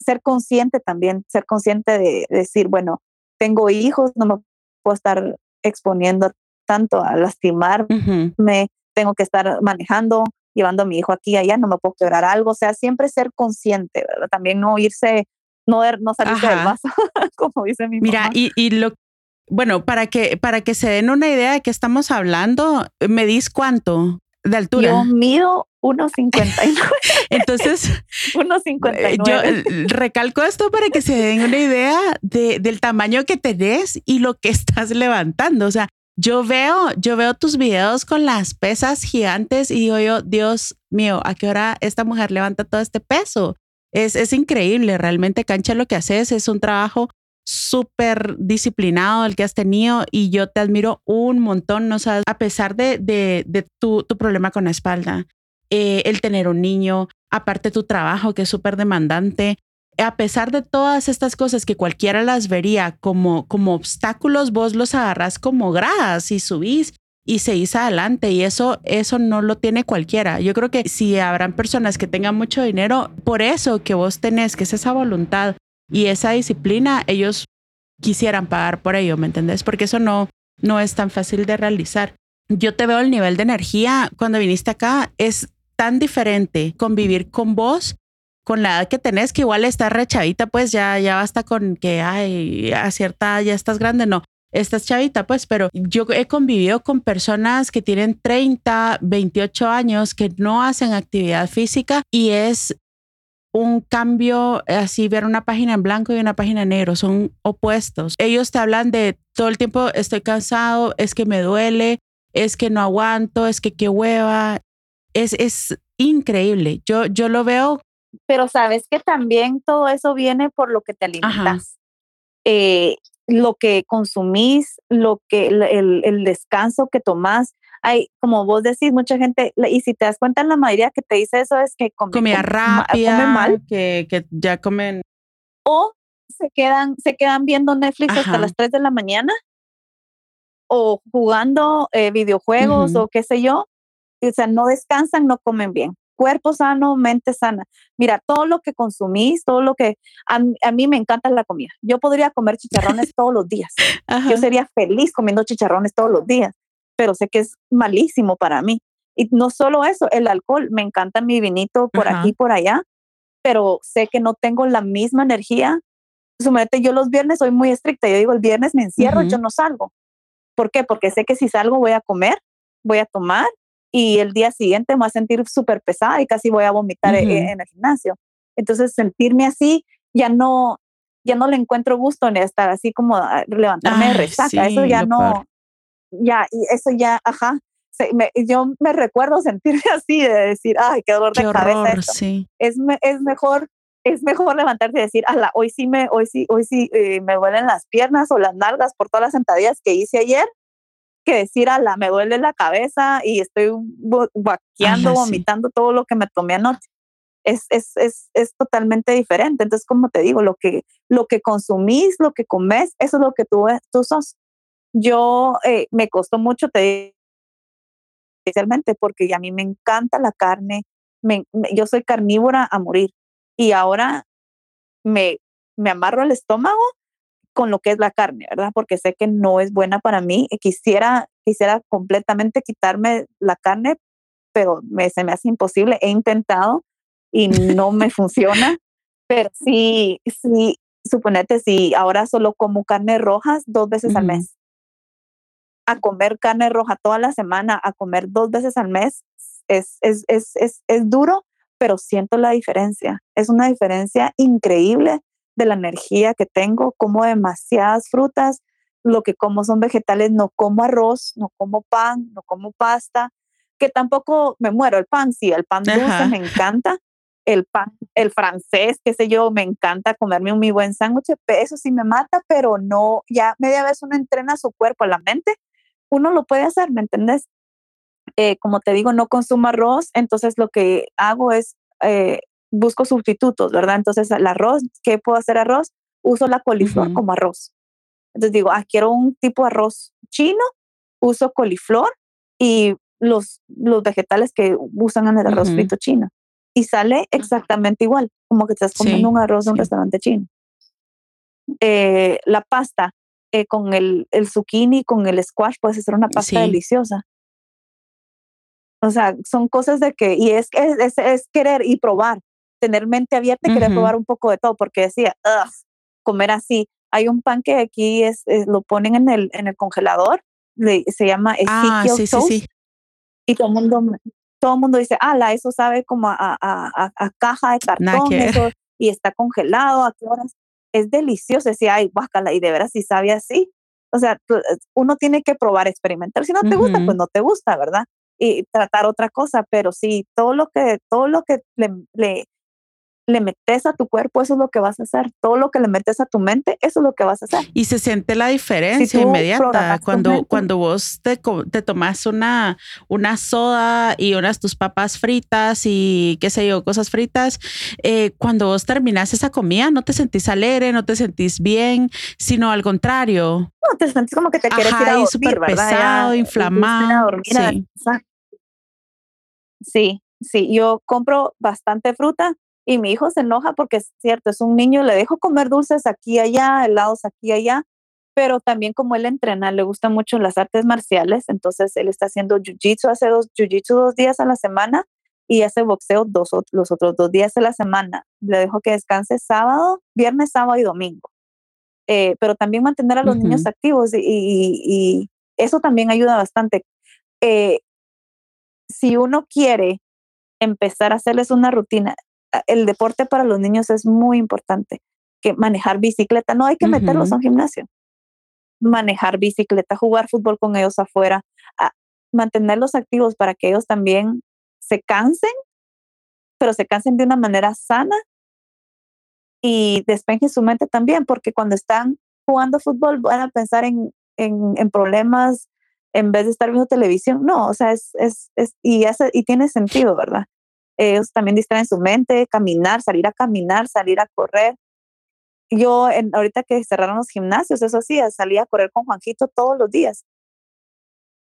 ser consciente también, ser consciente de, decir, bueno, tengo hijos, no me puedo estar exponiendo tanto a lastimarme, Ujú. tengo que estar manejando, llevando a mi hijo aquí y allá, no me puedo quebrar algo, o sea, siempre ser consciente, ¿verdad? También no irse, no, no salirse del vaso, como dice mi Mira, mamá. y, y lo, bueno, para que, para que se den una idea de qué estamos hablando, ¿me dis cuánto de altura? Yo mido 1.59, Entonces, eh, 1.59. yo eh, recalco esto para que se den una idea de, del tamaño que tenés y lo que estás levantando. O sea, yo veo, yo veo tus videos con las pesas gigantes y digo yo, Dios mío, ¿a qué hora esta mujer levanta todo este peso? Es, es increíble, realmente cancha lo que haces, es un trabajo súper disciplinado el que has tenido y yo te admiro un montón, no sabes, a pesar de, de, tu, tu problema con la espalda, eh, el tener un niño, aparte tu trabajo que es súper demandante, a pesar de todas estas cosas que cualquiera las vería como, como obstáculos, vos los agarrás como gradas y subís y seguís adelante y eso, eso no lo tiene cualquiera. Yo creo que si habrán personas que tengan mucho dinero, por eso que vos tenés, que es esa voluntad y esa disciplina, ellos quisieran pagar por ello, ¿me entendés? Porque eso no, no es tan fácil de realizar. Yo te veo el nivel de energía cuando viniste acá, es tan diferente convivir con vos con la edad que tenés, que igual estás re chavita, pues ya, ya basta con que, ay, a cierta, ya estás grande, no, estás chavita, pues, pero yo he convivido con personas que tienen 30, 28 años que no hacen actividad física y es un cambio, así ver una página en blanco y una página en negro, son opuestos. Ellos te hablan de todo el tiempo, estoy cansado, es que me duele, es que no aguanto, es que qué hueva. Es, es increíble. Yo, yo lo veo Pero sabes que también todo eso viene por lo que te alimentas. Eh, lo que consumís, lo que el, el, el descanso que tomás. Hay, como vos decís, mucha gente, y si te das cuenta, la mayoría que te dice eso es que come, comida rápida, come mal que, que ya comen. o se quedan, se quedan viendo Netflix Ajá. hasta las 3 de la mañana o jugando eh, videojuegos Ujú. o qué sé yo. O sea, no descansan, no comen bien. Cuerpo sano, mente sana. Mira, todo lo que consumís, todo lo que... A, a mí me encanta la comida. Yo podría comer chicharrones todos los días. Ajá. Yo sería feliz comiendo chicharrones todos los días, pero sé que es malísimo para mí. Y no solo eso, el alcohol, me encanta mi vinito por Ajá. aquí por allá, pero sé que no tengo la misma energía. Suponete, yo los viernes soy muy estricta, yo digo, el viernes me encierro, Ujú. yo no salgo. ¿Por qué? Porque sé que si salgo voy a comer, voy a tomar y el día siguiente me voy a sentir súper pesada y casi voy a vomitar e- Ujú. en el gimnasio. Entonces, sentirme así, ya no, ya no le encuentro gusto en estar así como a levantarme de Ay, resaca. eso ya no. Ya, y eso ya, ajá. se- me- yo me recuerdo sentirme así, de decir, ay, qué dolor Qué de cabeza horror, esto. sí. Es, me- es mejor, es mejor levantarse y decir, ala, hoy sí me, hoy sí, hoy sí eh, me duelen las piernas o las nalgas por todas las sentadillas que hice ayer, que decir, ala, me duele la cabeza y estoy vaqueando, Ala, sí. vomitando todo lo que me tomé anoche. Es, es, es, es totalmente diferente. Entonces, como te digo, lo que, lo que consumís, lo que comes, eso es lo que tú, tú sos. Yo eh, me costó mucho, te digo, especialmente porque a mí me encanta la carne, me- me- yo soy carnívora a morir y ahora me, me amarro el estómago con lo que es la carne, ¿verdad? Porque sé que no es buena para mí. y Quisiera, quisiera completamente quitarme la carne, pero me, se me hace imposible. He intentado y no me funciona. Pero sí, sí, suponete, si ahora solo como carne rojas dos veces al mes. A comer carne roja toda la semana, a comer dos veces al mes, es, es, es, es, es duro, pero siento la diferencia. Es una diferencia increíble de la energía que tengo, como demasiadas frutas, lo que como son vegetales, no como arroz, no como pan, no como pasta, que tampoco me muero el pan, sí, el pan dulce Ajá. me encanta, el pan, el francés, qué sé yo, me encanta comerme un muy buen sándwich, eso sí me mata, pero no, ya media vez uno entrena su cuerpo, la mente, uno lo puede hacer, ¿me entendés? Eh, como te digo, no consumo arroz, entonces lo que hago es eh, busco sustitutos, ¿verdad? Entonces el arroz, ¿qué puedo hacer arroz? Uso la coliflor como arroz. Entonces digo, ah, quiero un tipo de arroz chino, uso coliflor y los, los vegetales que usan en el arroz frito chino. Y sale exactamente igual, como que estás comiendo un arroz de un restaurante chino. Eh, la pasta eh, con el, el zucchini, con el squash, puede ser una pasta deliciosa. O sea, son cosas de que, y es, es, es, querer y probar, tener mente abierta y querer probar un poco de todo, porque decía, comer así. Hay un pan que aquí es, lo ponen en el, en el congelador, se llama ah, sí, sí, sí. y todo el mundo, todo mundo dice, ala, eso sabe como a, a, a, caja de cartón, eso, y está congelado, ¿a qué horas? Es delicioso, decía, ay, guácala, y de veras si sabe así. O sea, uno tiene que probar, experimentar. Si no te gusta, pues no te gusta, ¿verdad? y tratar otra cosa, pero sí, todo lo que, todo lo que le, le, le metes a tu cuerpo, eso es lo que vas a hacer. Todo lo que le metes a tu mente, eso es lo que vas a hacer. Y se siente la diferencia inmediata cuando, cuando vos te, te, tomas una, una soda y unas tus papas fritas y qué sé yo, cosas fritas. Eh, cuando vos terminas esa comida, no te sentís alegre, no te sentís bien, sino al contrario. No, te sentís como que te quieres ir a dormir, súper pesado, inflamado. sí. sí, sí, yo compro bastante fruta y mi hijo se enoja porque es cierto, es un niño, le dejo comer dulces aquí y allá, helados aquí y allá, pero también como él entrena, le gustan mucho las artes marciales, entonces él está haciendo jiu-jitsu hace dos, jiu-jitsu dos días a la semana y hace boxeo dos, los otros dos días a la semana. Le dejo que descanse sábado, viernes, sábado y domingo. Eh, pero también mantener a los niños activos y, eso también ayuda bastante. Eh, si uno quiere empezar a hacerles una rutina, el deporte para los niños es muy importante, que manejar bicicleta, no hay que meterlos a un gimnasio. Manejar bicicleta, jugar fútbol con ellos afuera, mantenerlos activos para que ellos también se cansen, pero se cansen de una manera sana y despejen su mente también, porque cuando están jugando fútbol van a pensar en, en, problemas en vez de estar viendo televisión. No, o sea, es, es, es y, hace, y tiene sentido, ¿verdad? Ellos también distraen su mente, caminar, salir a caminar, salir a correr. Yo, en, ahorita que cerraron los gimnasios, eso sí, salía a correr con Juanjito todos los días.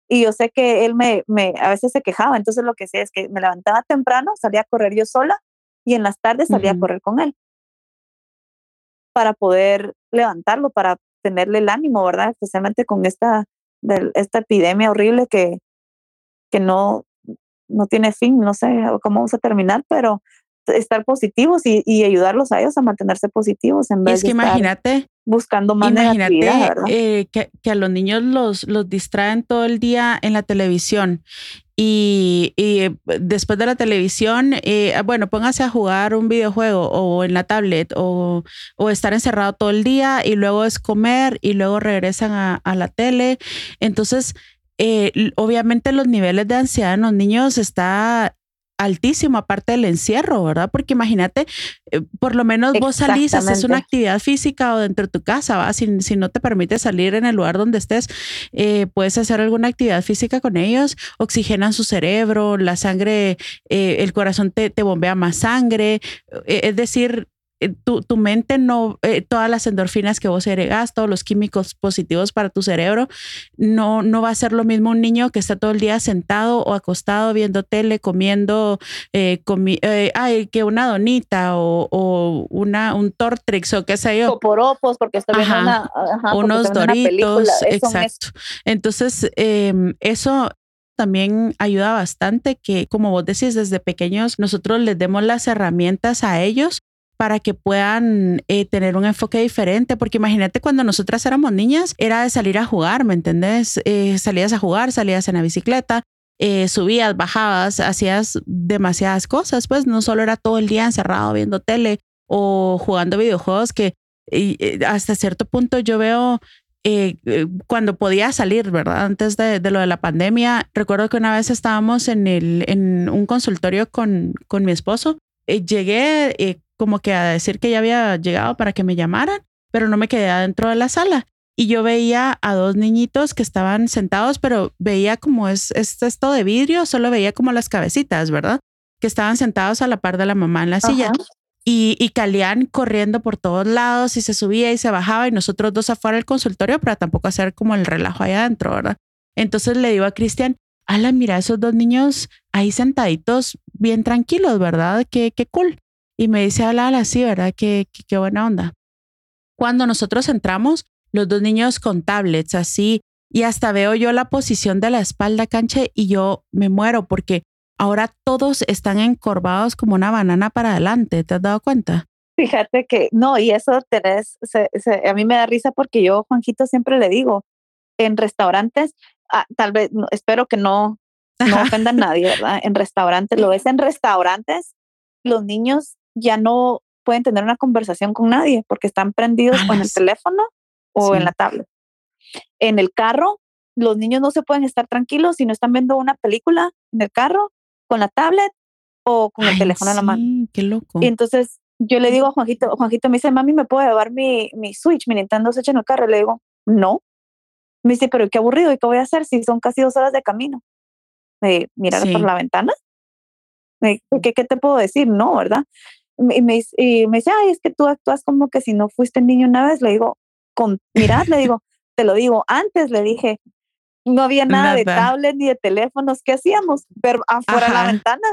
Y yo sé que él me, me, a veces se quejaba, entonces lo que sé es que me levantaba temprano, salía a correr yo sola y en las tardes salía a correr con él para poder levantarlo, para tenerle el ánimo, ¿verdad? Especialmente con esta, esta epidemia horrible que, que no, no tiene fin, no sé cómo vamos a terminar, pero estar positivos y, ayudarlos a ellos a mantenerse positivos en vez es que de imagínate buscando más imagínate eh, que, que, a los niños los, los distraen todo el día en la televisión y, y después de la televisión, eh, bueno, póngase a jugar un videojuego o en la tablet o, o, estar encerrado todo el día y luego es comer y luego regresan a, a la tele. Entonces, eh, obviamente los niveles de ansiedad en los niños está altísimo aparte del encierro, ¿verdad? Porque imagínate, eh, por lo menos vos salís, haces una actividad física o dentro de tu casa, ¿va? Si, si no te permite salir en el lugar donde estés, eh, puedes hacer alguna actividad física con ellos, oxigenan su cerebro, la sangre, el corazón te, te bombea más sangre, es decir, tu, tu, mente no, eh, todas las endorfinas que vos agregas, todos los químicos positivos para tu cerebro, no, no va a ser lo mismo un niño que está todo el día sentado o acostado viendo tele, comiendo, eh, ay, que una donita o, o, una, un Tortrix o qué sé yo. Porque viendo una, unos doritos, exacto. Entonces, em, eso también ayuda bastante que, como vos decís, desde pequeños nosotros les demos las herramientas a ellos para que puedan eh, tener un enfoque diferente, porque imagínate cuando nosotras éramos niñas, era de salir a jugar, ¿me entendés? Eh, salías a jugar, salías en la bicicleta, eh, subías, bajabas, hacías demasiadas cosas, pues no solo era todo el día encerrado viendo tele o jugando videojuegos, que hasta cierto punto yo veo cuando podía salir, ¿verdad? Antes de, lo de la pandemia, recuerdo que una vez estábamos en, el, en un consultorio con, con mi esposo eh, llegué eh, como que a decir que ya había llegado para que me llamaran, pero no me quedé adentro de la sala. Y yo veía a dos niñitos que estaban sentados, pero veía como es, es esto de vidrio, solo veía como las cabecitas, ¿verdad? Que estaban sentados a la par de la mamá en la silla. Y, y Calián corriendo por todos lados y se subía y se bajaba y nosotros dos afuera del consultorio para tampoco hacer como el relajo allá adentro, ¿verdad? Entonces le digo a Cristian, ala, mira, esos dos niños ahí sentaditos, bien tranquilos, ¿verdad? Qué, qué cool. Y me dice, ala, ala, sí, ¿verdad? Qué, qué, buena onda. Cuando nosotros entramos, los dos niños con tablets así, y hasta veo yo la posición de la espalda cancha y yo me muero porque ahora todos están encorvados como una banana para adelante. ¿Te has dado cuenta? Fíjate que no, y eso tenés, a mí me da risa porque yo, Juanjito, siempre le digo, en restaurantes, ah, tal vez, espero que no, no ofenda a nadie, ¿verdad? En restaurantes, lo ves en restaurantes, los niños ya no pueden tener una conversación con nadie porque están prendidos con el teléfono o en la tablet. En el carro, los niños no se pueden estar tranquilos si no están viendo una película en el carro con la tablet o con el teléfono en la mano. Qué loco. Y entonces yo le digo a Juanjito, Juanjito me dice, mami, ¿me puedo llevar mi, mi Switch, mi Nintendo Switch en el carro? le digo, no. Me dice, pero qué aburrido, ¿y qué voy a hacer si son casi dos horas de camino? Me mirar por la ventana. ¿qué, ¿Qué te puedo decir? No, ¿verdad? Y me, y me dice, ay, es que tú actúas como que si no fuiste niño una vez. Le digo, con mirad, le digo, te lo digo, antes le dije, no había nada, de tablet ni de teléfonos, ¿qué hacíamos? Ver afuera de la ventana.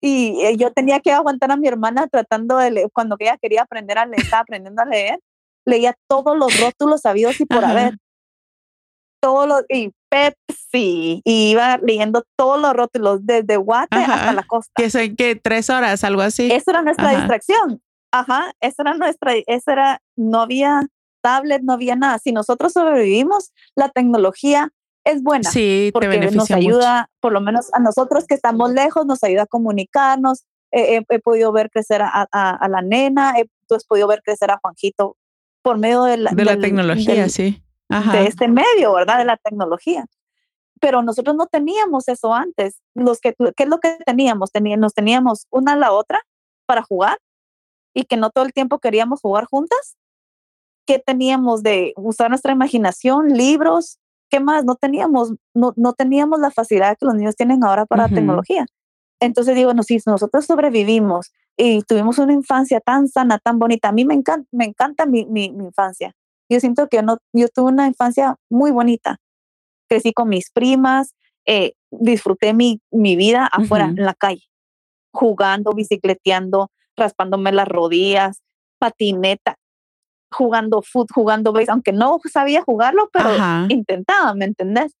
Y eh, yo tenía que aguantar a mi hermana tratando de leer, cuando ella quería aprender a leer, estaba aprendiendo a leer, leía todos los rótulos sabidos y por haber. Todos los, y Pepsi, y iba leyendo todos los rótulos, desde Guate hasta la costa. Que son que tres horas, algo así. Eso era nuestra distracción. Ajá, eso era nuestra, eso era, no había tablet, no había nada. Si nosotros sobrevivimos, la tecnología es buena. Sí, porque nos ayuda, por lo menos a nosotros que estamos lejos, nos ayuda a comunicarnos. he, podido ver crecer a, a, la nena, he, tú has podido ver crecer a Juanjito por medio de la, de la tecnología, sí. De este medio, ¿verdad? De la tecnología. Pero nosotros no teníamos eso antes. Los que, ¿Qué es lo que teníamos? teníamos? Nos teníamos una a la otra para jugar y que no todo el tiempo queríamos jugar juntas. ¿Qué teníamos de usar nuestra imaginación, libros, ¿qué más? No teníamos, no, no teníamos la facilidad que los niños tienen ahora para la tecnología. Entonces digo, no, si nosotros sobrevivimos y tuvimos una infancia tan sana, tan bonita, a mí me encanta, me encanta mi, mi, infancia. Yo siento que yo, no, yo tuve una infancia muy bonita. Crecí con mis primas, eh, disfruté mi, mi vida afuera, en la calle, jugando, bicicleteando, raspándome las rodillas, patineta jugando fútbol, jugando base, aunque no sabía jugarlo, pero intentaba, ¿me entendés?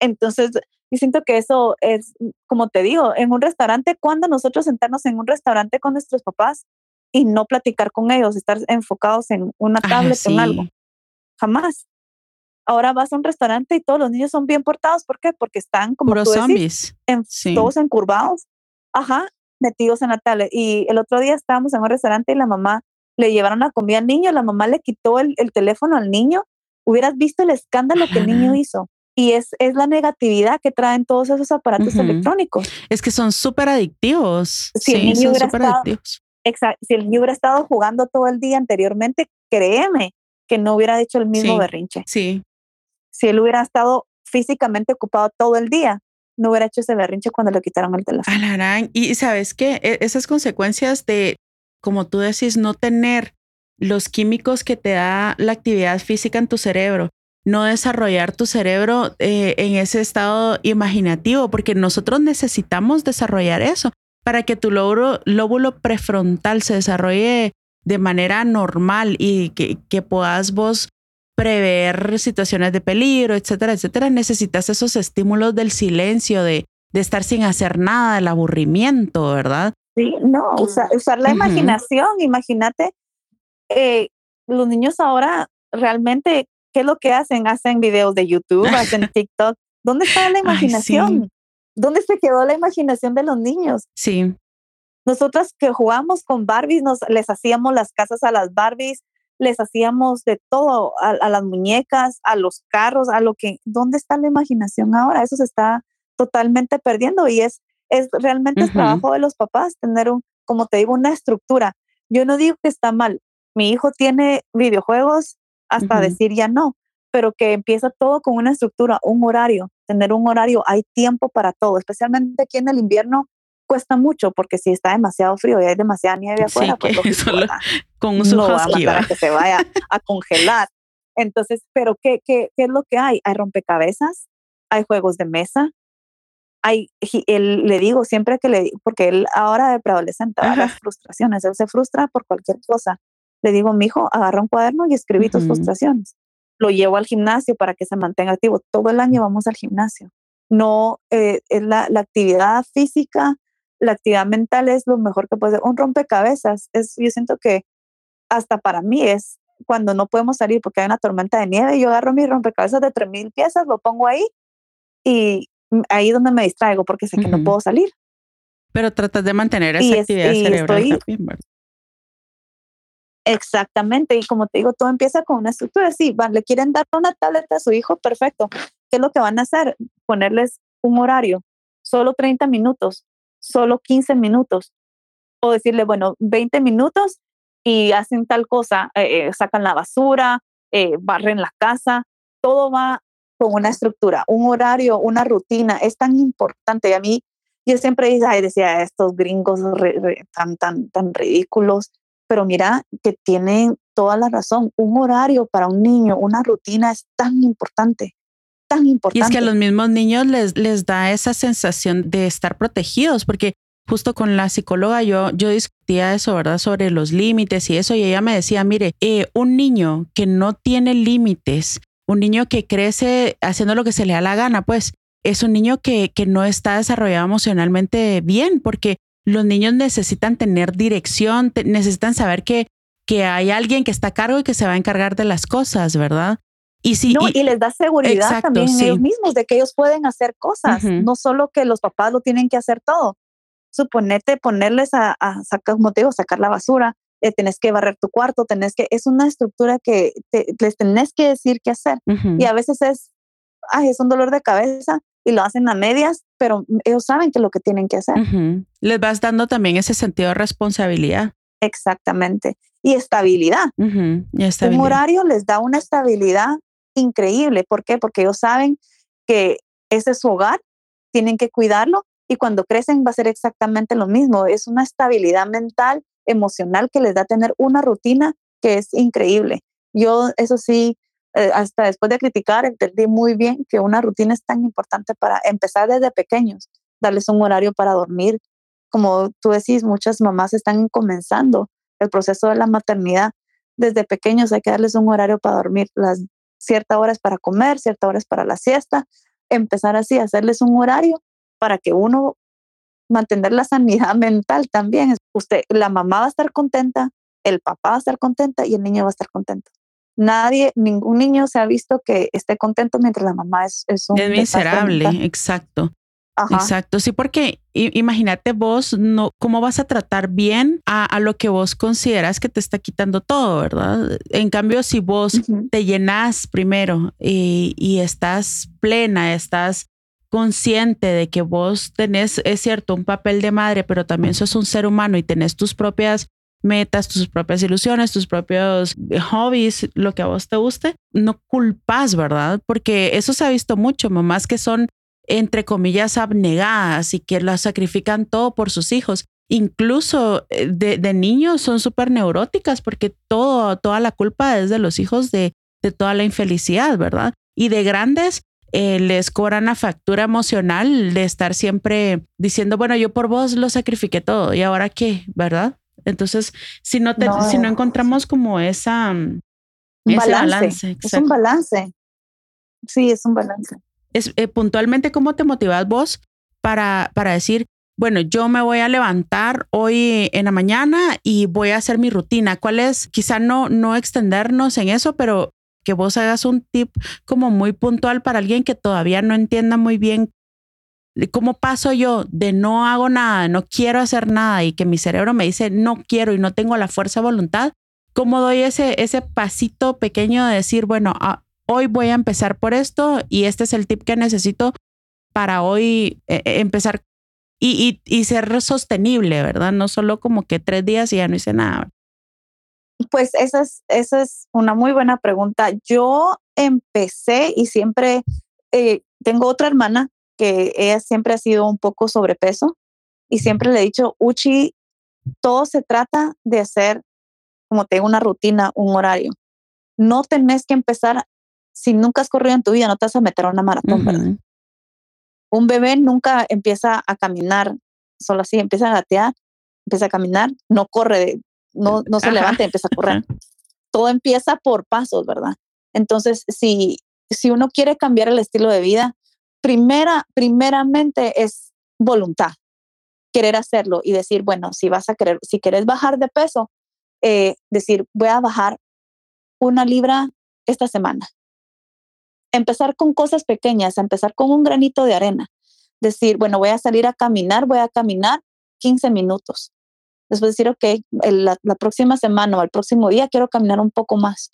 Entonces, yo siento que eso es, como te digo, en un restaurante, cuando nosotros sentarnos en un restaurante con nuestros papás y no platicar con ellos, estar enfocados en una tablet, o en algo. Jamás. Ahora vas a un restaurante y todos los niños son bien portados. ¿Por qué? Porque están como tú zombies. en, todos encurvados. Ajá, metidos en la tablet. Y el otro día estábamos en un restaurante y la mamá le llevaron la comida al niño, la mamá le quitó el, teléfono al niño, hubieras visto el escándalo que el niño hizo. Y es, es la negatividad que traen todos esos aparatos electrónicos. Es que son súper adictivos. Si el niño hubiera estado, Exacto. Si el niño hubiera estado jugando todo el día anteriormente, créeme que no hubiera hecho el mismo berrinche. Sí. Si él hubiera estado físicamente ocupado todo el día, no hubiera hecho ese berrinche cuando le quitaron el teléfono. Y sabes que e, esas consecuencias de como tú decís, no tener los químicos que te da la actividad física en tu cerebro, no desarrollar tu cerebro eh, en ese estado imaginativo, porque nosotros necesitamos desarrollar eso para que tu lóbulo prefrontal se desarrolle de manera normal y que, que puedas vos prever situaciones de peligro, etcétera, etcétera. Necesitas esos estímulos del silencio, de, de estar sin hacer nada, del aburrimiento, ¿verdad? Sí, no, usar, la imaginación, imagínate, eh, los niños ahora realmente, ¿qué es lo que hacen? Hacen videos de YouTube, hacen TikTok. ¿Dónde está la imaginación? ¿Dónde se quedó la imaginación de los niños? Sí. Nosotras que jugamos con Barbies, nos, les hacíamos las casas a las Barbies, les hacíamos de todo, a, a, las muñecas, a los carros, a lo que, ¿dónde está la imaginación ahora? Eso se está totalmente perdiendo y es es realmente el trabajo de los papás tener un como te digo, una estructura. Yo no digo que está mal. Mi hijo tiene videojuegos hasta decir ya no, pero que empieza todo con una estructura, un horario, tener un horario, hay tiempo para todo, especialmente aquí en el invierno cuesta mucho porque si está demasiado frío y hay demasiada nieve afuera, pues con un no va a que se vaya a congelar. Entonces, pero ¿qué, qué, ¿qué es lo que hay? Hay rompecabezas, hay juegos de mesa, hay, él, le digo siempre que le porque él ahora de preadolescente, las frustraciones, él se frustra por cualquier cosa. Le digo, mi hijo, agarra un cuaderno y escribí tus frustraciones. Lo llevo al gimnasio para que se mantenga activo. Todo el año vamos al gimnasio. No, eh, es la, la, actividad física, la actividad mental es lo mejor que puede ser. Un rompecabezas, es, yo siento que hasta para mí es cuando no podemos salir porque hay una tormenta de nieve, yo agarro mi rompecabezas de 3.000 piezas, lo pongo ahí y ahí es donde me distraigo porque sé que no puedo salir. Pero tratas de mantener esa actividad cerebral Exactamente, y como te digo, todo empieza con una estructura. Sí, van, le quieren dar una tableta a su hijo, perfecto. ¿Qué es lo que van a hacer? Ponerles un horario, solo 30 minutos, solo 15 minutos, o decirle, bueno, 20 minutos y hacen tal cosa, eh, eh, sacan la basura, eh, barren la casa, todo va con una estructura, un horario, una rutina, es tan importante. Y a mí, yo siempre decía, estos gringos tan, tan, tan ridículos, pero mira que tienen toda la razón. Un horario para un niño, una rutina es tan importante, tan importante. Y es que a los mismos niños les, les da esa sensación de estar protegidos, porque justo con la psicóloga yo, yo discutía eso, ¿verdad? Sobre los límites y eso, y ella me decía, mire, eh, un niño que no tiene límites, un niño que crece haciendo lo que se le da la gana, pues es un niño que, que no está desarrollado emocionalmente bien, porque los niños necesitan tener dirección, necesitan saber que, que hay alguien que está a cargo y que se va a encargar de las cosas, ¿verdad? Y, si, y, les da seguridad también ellos mismos de que ellos pueden hacer cosas, no solo que los papás lo tienen que hacer todo. Suponete ponerles a, sacar, como te digo, sacar la basura, eh, tenés que barrer tu cuarto, tenés que, es una estructura que les tenés que decir qué hacer. Y a veces es, ay, es un dolor de cabeza y lo hacen a medias, pero ellos saben que lo que tienen que hacer. Les vas dando también ese sentido de responsabilidad. Exactamente. Y estabilidad. y estabilidad. Un horario les da una estabilidad increíble. ¿Por qué? Porque ellos saben que ese es su hogar, tienen que cuidarlo y cuando crecen va a ser exactamente lo mismo. Es una estabilidad mental emocional que les da tener una rutina que es increíble. Yo, eso sí, eh, hasta después de criticar, entendí muy bien que una rutina es tan importante para empezar desde pequeños, darles un horario para dormir. Como tú decís, muchas mamás están comenzando el proceso de la maternidad. Desde pequeños hay que darles un horario para dormir, las ciertas horas para comer, ciertas horas para la siesta. Empezar así, hacerles un horario para que uno mantener la sanidad mental también. Usted, la mamá va a estar contenta, el papá va a estar contenta y el niño va a estar contento. Nadie, ningún niño se ha visto que esté contento mientras la mamá es, es un... Es miserable, exacto. Exacto, sí, porque imagínate vos, no, cómo vas a tratar bien a, lo que vos consideras que te está quitando todo, ¿verdad? En cambio, si vos te llenas primero y, y, estás plena, estás consciente de que vos tenés, es cierto, un papel de madre, pero también sos un ser humano y tenés tus propias metas, tus propias ilusiones, tus propios hobbies, lo que a vos te guste, no culpas, ¿verdad? Porque eso se ha visto mucho, mamás que son, entre comillas, abnegadas y que lo sacrifican todo por sus hijos. Incluso eh, de, de niños son súper neuróticas porque todo, toda la culpa es de los hijos de, de toda la infelicidad, ¿verdad? Y de grandes eh, les cobran una factura emocional de estar siempre diciendo, bueno, yo por vos lo sacrifiqué todo y ahora qué, ¿verdad? Entonces, si no, si no encontramos como esa, mm, balance, es un balance. Sí, es un balance. Es eh, puntualmente cómo te motivas vos para, para decir, bueno, yo me voy a levantar hoy en la mañana y voy a hacer mi rutina. ¿Cuál es? Quizá no, no extendernos en eso, pero que vos hagas un tip como muy puntual para alguien que todavía no entienda muy bien cómo paso yo de no hago nada, no quiero hacer nada y que mi cerebro me dice no quiero y no tengo la fuerza de voluntad, ¿cómo doy ese, ese pasito pequeño de decir, bueno, ah, hoy voy a empezar por esto y este es el tip que necesito para hoy eh, eh, empezar y, y, ser sostenible, ¿verdad? No solo como que tres días y ya no hice nada. Pues esa es, esa es una muy buena pregunta. Yo empecé y siempre eh, tengo otra hermana que ella siempre ha sido un poco sobrepeso y siempre le he dicho, Uchi, todo se trata de hacer, como tengo una rutina, un horario. No tenés que empezar, si nunca has corrido en tu vida, no te vas a meter a una maratón, ¿verdad? Un bebé nunca empieza a caminar solo así, empieza a gatear, empieza a caminar, no corre, no, no se levanta y empieza a correr. Todo empieza por pasos, ¿verdad? Entonces, si, si uno quiere cambiar el estilo de vida, primera, primeramente es voluntad, querer hacerlo y decir, bueno, si vas a querer, si quieres bajar de peso, eh, decir, voy a bajar una libra esta semana empezar con cosas pequeñas, empezar con un granito de arena. Decir, bueno, voy a salir a caminar, voy a caminar 15 minutos. Después decir, ok, la, próxima semana o el próximo día quiero caminar un poco más.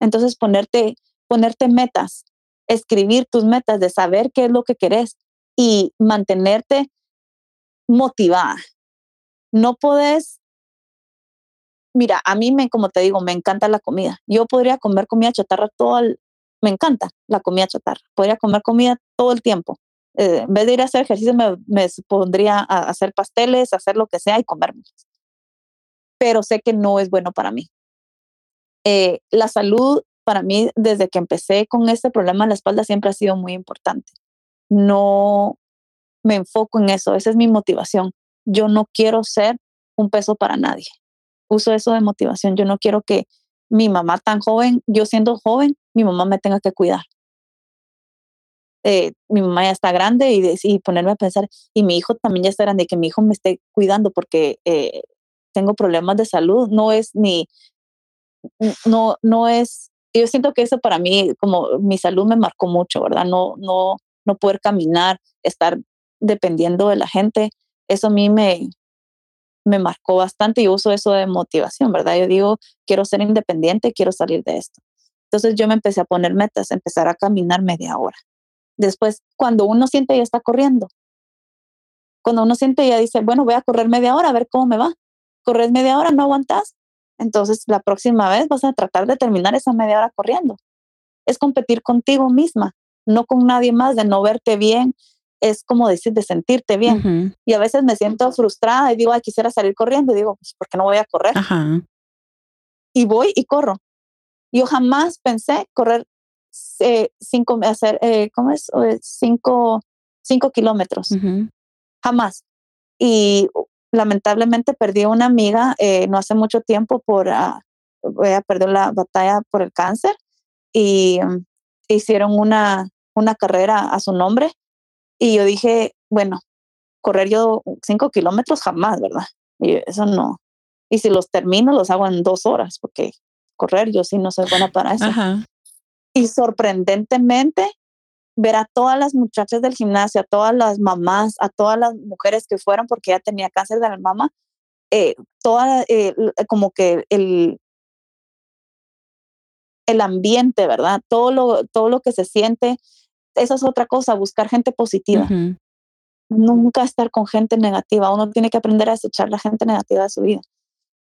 Entonces ponerte, ponerte metas, escribir tus metas, de saber qué es lo que querés y mantenerte motivada. No puedes, mira, a mí me, como te digo, me encanta la comida. Yo podría comer comida chatarra todo el, me encanta la comida chatarra. Podría comer comida todo el tiempo. Eh, en vez de ir a hacer ejercicio, me, me pondría a hacer pasteles, hacer lo que sea y comerlos. Pero sé que no es bueno para mí. Eh, la salud para mí, desde que empecé con este problema en la espalda, siempre ha sido muy importante. No me enfoco en eso, esa es mi motivación. Yo no quiero ser un peso para nadie. Uso eso de motivación. Yo no quiero que mi mamá tan joven, yo siendo joven, mi mamá me tenga que cuidar. Eh, mi mamá ya está grande y, y, ponerme a pensar, y mi hijo también ya está grande, que mi hijo me esté cuidando porque eh, tengo problemas de salud, no es ni, no, no es, yo siento que eso para mí, como mi salud me marcó mucho, ¿verdad? No, no, no poder caminar, estar dependiendo de la gente, eso a mí me, me marcó bastante y uso eso de motivación, ¿verdad? Yo digo, quiero ser independiente, quiero salir de esto. Entonces yo me empecé a poner metas, empezar a caminar media hora. Después, cuando uno siente ya está corriendo, cuando uno siente ya dice, bueno, voy a correr media hora a ver cómo me va. Correr media hora, no aguantas. Entonces la próxima vez vas a tratar de terminar esa media hora corriendo. Es competir contigo misma, no con nadie más, de no verte bien, es como decir, de sentirte bien. Y a veces me siento frustrada y digo, ay, quisiera salir corriendo. Y digo, pues, ¿por qué no voy a correr? Y voy y corro. Yo jamás pensé correr eh, cinco, hacer, eh, ¿cómo es? Cinco, cinco kilómetros. Jamás. Y lamentablemente perdí a una amiga eh, no hace mucho tiempo por, uh, ella perdió la batalla por el cáncer y um, hicieron una, una carrera a su nombre y yo dije, bueno, correr yo cinco kilómetros jamás, ¿verdad? Y eso no. Y si los termino, los hago en dos horas, porque correr yo sí no soy buena para eso. Y sorprendentemente, ver a todas las muchachas del gimnasio, a todas las mamás, a todas las mujeres que fueron porque ya tenía cáncer de la mama, eh, toda, eh, como que el, el ambiente, ¿verdad? Todo lo, todo lo que se siente, esa es otra cosa, buscar gente positiva. Nunca estar con gente negativa. Uno tiene que aprender a desechar la gente negativa de su vida.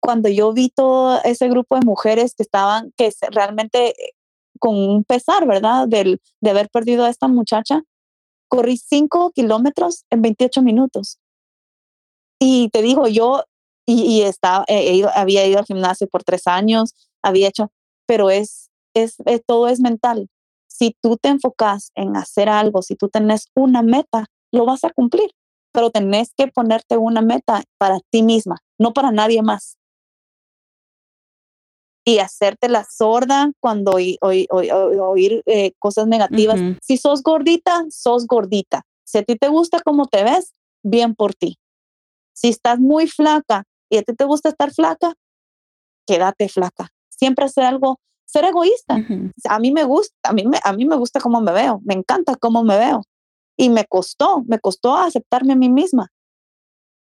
Cuando yo vi todo ese grupo de mujeres que estaban, que realmente eh, con un pesar, ¿verdad? De haber perdido a esta muchacha, corrí cinco kilómetros en 28 minutos. Y te digo, yo y, estaba, había ido al gimnasio por tres años, había hecho, pero es, es, es, todo es mental si tú te enfocas en hacer algo, si tú tenés una meta, lo vas a cumplir, pero tenés que ponerte una meta para ti misma, no para nadie más. Y hacerte la sorda cuando oír, eh, cosas negativas. Si sos gordita, sos gordita. Si a ti te gusta cómo te ves, bien por ti. Si estás muy flaca y a ti te gusta estar flaca, quédate flaca. Siempre hacer algo ser egoísta. A mí me gusta, a mí me, a mí me gusta cómo me veo, me encanta cómo me veo. Y me costó, me costó aceptarme a mí misma.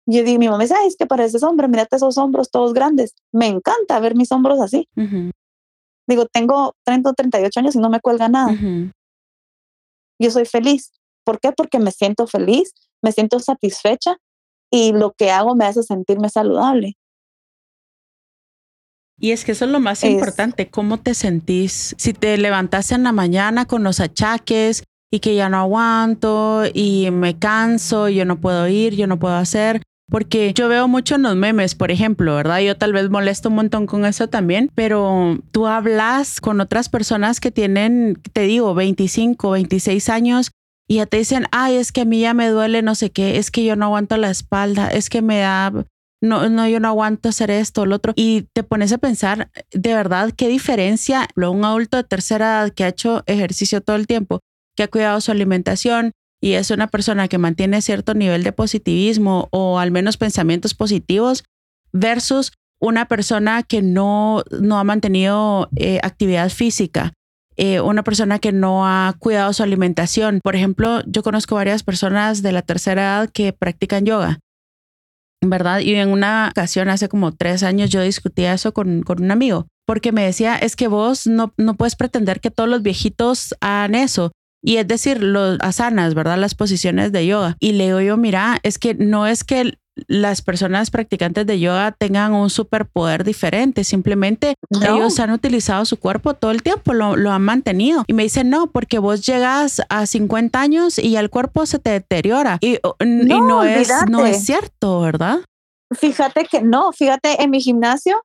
Yo digo, mi mamá dice, Ay, es que pareces hombre, mírate esos hombros todos grandes. Me encanta ver mis hombros así. Digo, tengo 30 o 38 años y no me cuelga nada. Yo soy feliz. ¿Por qué? Porque me siento feliz, me siento satisfecha y lo que hago me hace sentirme saludable. Y es que eso es lo más importante, cómo te sentís. Si te levantas en la mañana con los achaques y que ya no aguanto y me canso, yo no puedo ir, yo no puedo hacer, porque yo veo mucho en los memes, por ejemplo, ¿verdad? Yo tal vez molesto un montón con eso también, pero tú hablas con otras personas que tienen, te digo, 25, 26 años y ya te dicen, ay, es que a mí ya me duele no sé qué, es que yo no aguanto la espalda, es que me da, no, no, yo no aguanto hacer esto, lo otro. Y te pones a pensar, de verdad, qué diferencia un adulto de tercera edad que ha hecho ejercicio todo el tiempo, que ha cuidado su alimentación, y es una persona que mantiene cierto nivel de positivismo o al menos pensamientos positivos versus una persona que no, no ha mantenido eh, actividad física, eh, una persona que no ha cuidado su alimentación. Por ejemplo, yo conozco varias personas de la tercera edad que practican yoga, ¿verdad? Y en una ocasión, hace como tres años, yo discutía eso con, con un amigo, porque me decía, es que vos no, no puedes pretender que todos los viejitos hagan eso. Y es decir, los asanas, ¿verdad? Las posiciones de yoga. Y le digo yo, mira, es que no es que las personas practicantes de yoga tengan un superpoder diferente, simplemente ellos han utilizado su cuerpo todo el tiempo, lo, lo han mantenido. Y me dicen, no, porque vos llegas a 50 años y el cuerpo se te deteriora. Y no, es, no es cierto, ¿verdad? Fíjate que no, fíjate, en mi gimnasio,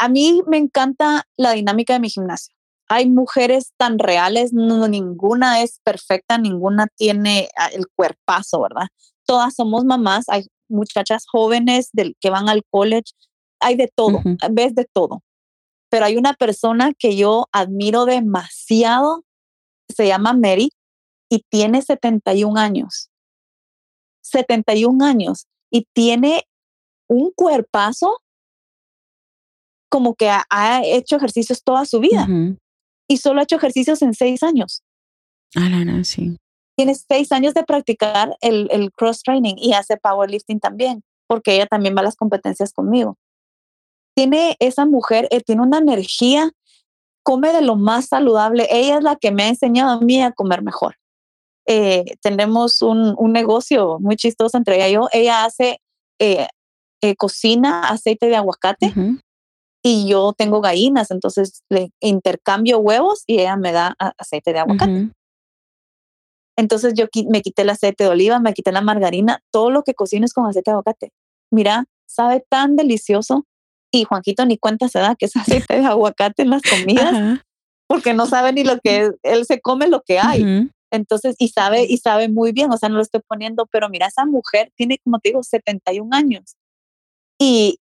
a mí me encanta la dinámica de mi gimnasio hay mujeres tan reales, no, ninguna es perfecta, ninguna tiene ah, el cuerpazo, ¿verdad? Todas somos mamás, hay muchachas jóvenes del, que van al college, hay de todo, ves de todo. Pero hay una persona que yo admiro demasiado, se llama Mary y tiene 71 años. 71 años y tiene un cuerpazo como que ha, hecho ejercicios toda su vida y solo ha hecho ejercicios en seis años. Ah, no, sí. Tiene seis años de practicar el, el cross training y hace powerlifting también, porque ella también va a las competencias conmigo. Tiene esa mujer, eh, tiene una energía, come de lo más saludable. Ella es la que me ha enseñado a mí a comer mejor. Eh, tenemos un, un, negocio muy chistoso entre ella y yo. Ella hace eh, cocina aceite de aguacate y yo tengo gallinas, entonces le intercambio huevos y ella me da aceite de aguacate. Entonces yo me quité el aceite de oliva, me quité la margarina, todo lo que cocino es con aceite de aguacate. Mira, sabe tan delicioso y Juanquito ni cuenta se da que es aceite de aguacate en las comidas porque no sabe ni lo que él se come lo que hay. Entonces, y sabe, y sabe muy bien, o sea, no lo estoy poniendo, pero mira, esa mujer tiene, como te digo, 71 años. Y,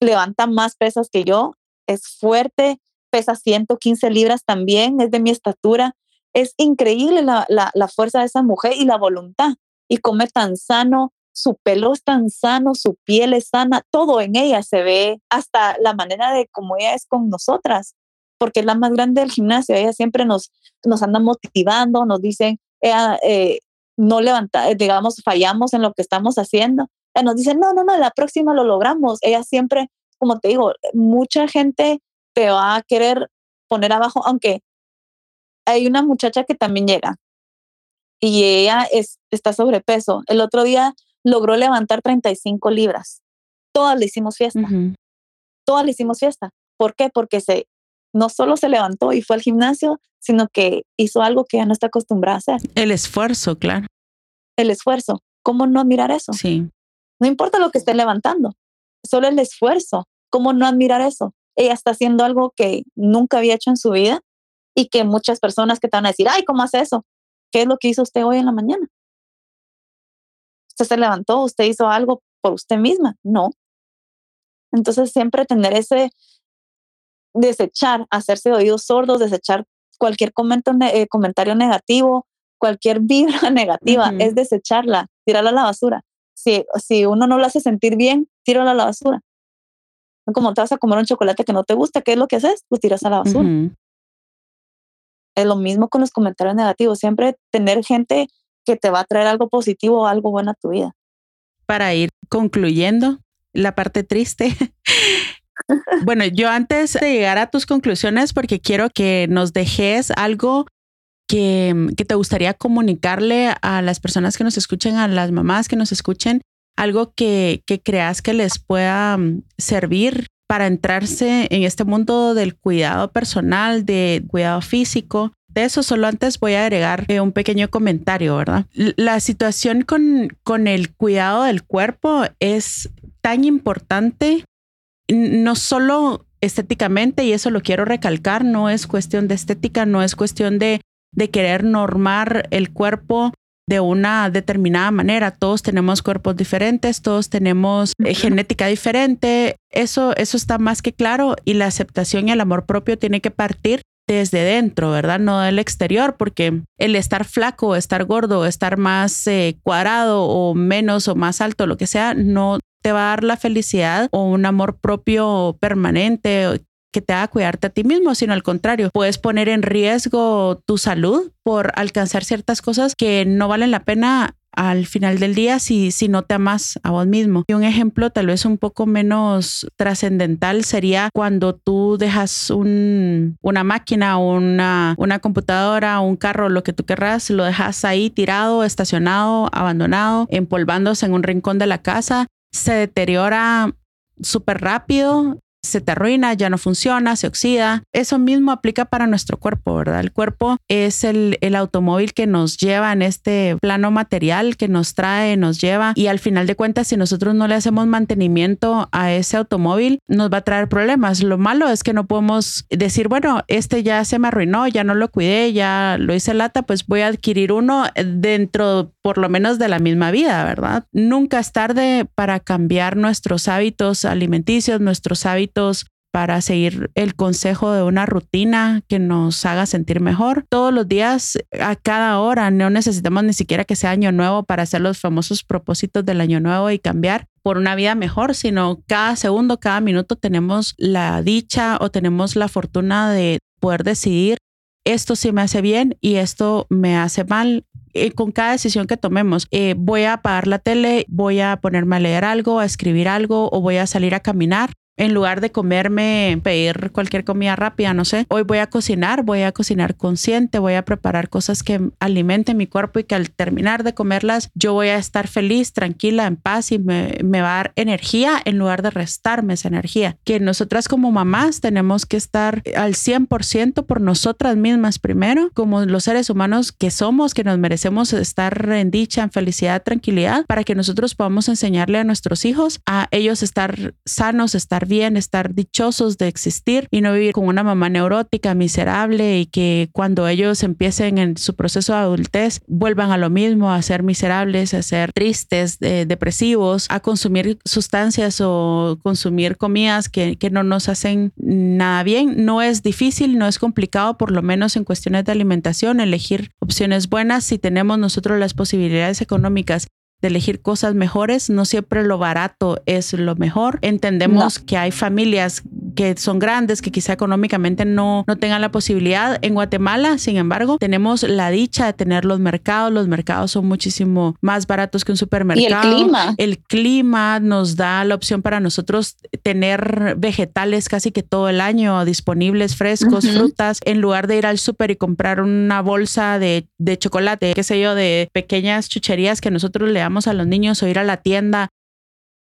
levanta más pesas que yo, es fuerte, pesa 115 libras también, es de mi estatura. Es increíble la, la, fuerza de esa mujer y la voluntad. Y come tan sano, su pelo es tan sano, su piel es sana, todo en ella se ve, hasta la manera de cómo ella es con nosotras, porque es la más grande del gimnasio. Ella siempre nos, nos anda motivando, nos dicen, ella, eh, no levanta, digamos, fallamos en lo que estamos haciendo nos dicen, no, no, no, la próxima lo logramos. Ella siempre, como te digo, mucha gente te va a querer poner abajo, aunque hay una muchacha que también llega y ella es, está sobrepeso. El otro día logró levantar 35 libras. Todas le hicimos fiesta. Todas le hicimos fiesta. ¿Por qué? Porque se, no solo se levantó y fue al gimnasio, sino que hizo algo que ya no está acostumbrada a hacer. El esfuerzo, claro. El esfuerzo. ¿Cómo no mirar eso? Sí. No importa lo que esté levantando, solo el esfuerzo. ¿Cómo no admirar eso? Ella está haciendo algo que nunca había hecho en su vida y que muchas personas que te van a decir, ay, ¿cómo hace eso? ¿Qué es lo que hizo usted hoy en la mañana? Usted se levantó, usted hizo algo por usted misma. No. Entonces siempre tener ese desechar, hacerse oídos sordos, desechar cualquier eh, comentario negativo, cualquier vibra negativa, es desecharla, tirarla a la basura si, uno no lo hace sentir bien, tíralo a la basura. Como te vas a comer un chocolate que no te gusta, ¿qué es lo que haces? Lo tiras a la basura. Es lo mismo con los comentarios negativos. Siempre tener gente que te va a traer algo positivo o algo bueno a tu vida. Para ir concluyendo la parte triste. bueno, yo antes de llegar a tus conclusiones, porque quiero que nos dejes algo que, que te gustaría comunicarle a las personas que nos escuchen, a las mamás que nos escuchen, algo que, que creas que les pueda mm, servir para entrarse en este mundo del cuidado personal, de cuidado físico. De eso solo antes voy a agregar eh, un pequeño comentario, ¿verdad? La situación con, con el cuidado del cuerpo es tan importante, no solo estéticamente, y eso lo quiero recalcar, no es cuestión de estética, no es cuestión de, de querer normar el cuerpo de una determinada manera. Todos tenemos cuerpos diferentes, todos tenemos eh, genética diferente. Eso, eso está más que claro y la aceptación y el amor propio tiene que partir desde dentro, ¿verdad? No del exterior, porque el estar flaco, estar gordo, estar más eh, cuadrado o menos o más alto, lo que sea, no te va a dar la felicidad o un amor propio permanente que te haga cuidarte a ti mismo, sino al contrario, puedes poner en riesgo tu salud por alcanzar ciertas cosas que no valen la pena al final del día si, si no te amas a vos mismo. Y un ejemplo tal vez un poco menos trascendental sería cuando tú dejas un, una máquina, una, una computadora, un carro, lo que tú querrás, lo dejas ahí tirado, estacionado, abandonado, empolvándose en un rincón de la casa, se deteriora súper rápido se te arruina, ya no funciona, se oxida. Eso mismo aplica para nuestro cuerpo, ¿verdad? El cuerpo es el, el automóvil que nos lleva en este plano material, que nos trae, nos lleva y al final de cuentas, si nosotros no le hacemos mantenimiento a ese automóvil, nos va a traer problemas. Lo malo es que no podemos decir, bueno, este ya se me arruinó, ya no lo cuidé, ya lo hice lata, pues voy a adquirir uno dentro por lo menos de la misma vida, ¿verdad? Nunca es tarde para cambiar nuestros hábitos alimenticios, nuestros hábitos para seguir el consejo de una rutina que nos haga sentir mejor. Todos los días, a cada hora, no necesitamos ni siquiera que sea año nuevo para hacer los famosos propósitos del año nuevo y cambiar por una vida mejor, sino cada segundo, cada minuto tenemos la dicha o tenemos la fortuna de poder decidir esto sí me hace bien y esto me hace mal. Eh, con cada decisión que tomemos, eh, voy a apagar la tele, voy a ponerme a leer algo, a escribir algo o voy a salir a caminar en lugar de comerme, pedir cualquier comida rápida, no sé, hoy voy a cocinar, voy a cocinar consciente, voy a preparar cosas que alimenten mi cuerpo y que al terminar de comerlas yo voy a estar feliz, tranquila, en paz y me, me va a dar energía en lugar de restarme esa energía. Que nosotras como mamás tenemos que estar al 100% por nosotras mismas primero, como los seres humanos que somos, que nos merecemos estar en dicha, en felicidad, tranquilidad, para que nosotros podamos enseñarle a nuestros hijos a ellos estar sanos, estar bien, estar dichosos de existir y no vivir con una mamá neurótica, miserable y que cuando ellos empiecen en su proceso de adultez vuelvan a lo mismo, a ser miserables, a ser tristes, eh, depresivos, a consumir sustancias o consumir comidas que, que no nos hacen nada bien. No es difícil, no es complicado, por lo menos en cuestiones de alimentación, elegir opciones buenas si tenemos nosotros las posibilidades económicas de elegir cosas mejores. No siempre lo barato es lo mejor. Entendemos que hay familias que son grandes, que quizá económicamente no, no tengan la posibilidad. En Guatemala, sin embargo, tenemos la dicha de tener los mercados. Los mercados son muchísimo más baratos que un supermercado. Y el clima. El clima nos da la opción para nosotros tener vegetales casi que todo el año disponibles, frescos, frutas, en lugar de ir al súper y comprar una bolsa de, de chocolate, qué sé yo, de pequeñas chucherías que nosotros le a los niños o ir a la tienda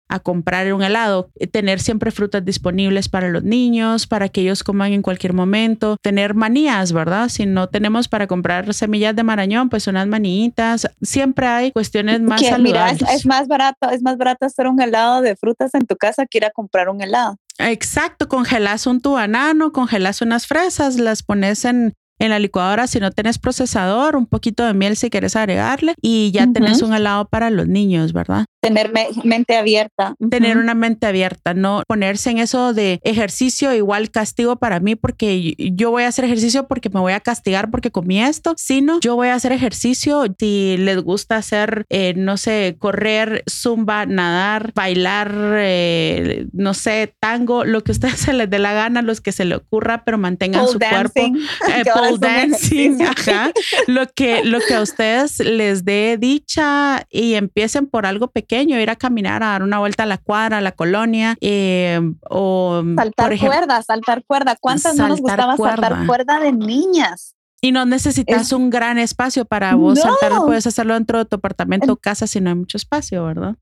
a comprar un helado, eh, tener siempre frutas disponibles para los niños, para que ellos coman en cualquier momento, tener manías, ¿verdad? Si no tenemos para comprar semillas de marañón, pues unas manitas, siempre hay cuestiones más que, saludables. Mira, es, es, más barato, es más barato hacer un helado de frutas en tu casa que ir a comprar un helado. Exacto, congelas un tu banano, congelas unas fresas, las pones en en la licuadora si no tienes procesador, un poquito de miel si quieres agregarle y ya uh -huh. tenés un helado para los niños, ¿verdad? Tener me mente abierta. Uh -huh. Tener una mente abierta, no ponerse en eso de ejercicio igual castigo para mí porque yo voy a hacer ejercicio porque me voy a castigar porque comí esto, sino yo voy a hacer ejercicio si les gusta hacer, eh, no sé, correr, zumba, nadar, bailar, eh, no sé, tango, lo que a ustedes se les dé la gana, los que se le ocurra, pero mantengan pole su dancing. cuerpo. Eh, pole dancing, ajá. Lo que, lo que a ustedes les dé dicha y empiecen por algo pequeño, ir a caminar, a dar una vuelta a la cuadra, a la colonia, eh, o saltar ejemplo, cuerda, saltar cuerda. ¿Cuántas no nos gustaba cuerda. saltar cuerda de niñas? Y no necesitas un gran espacio para vos saltar, puedes hacerlo dentro de tu apartamento o casa si no hay mucho espacio, ¿verdad?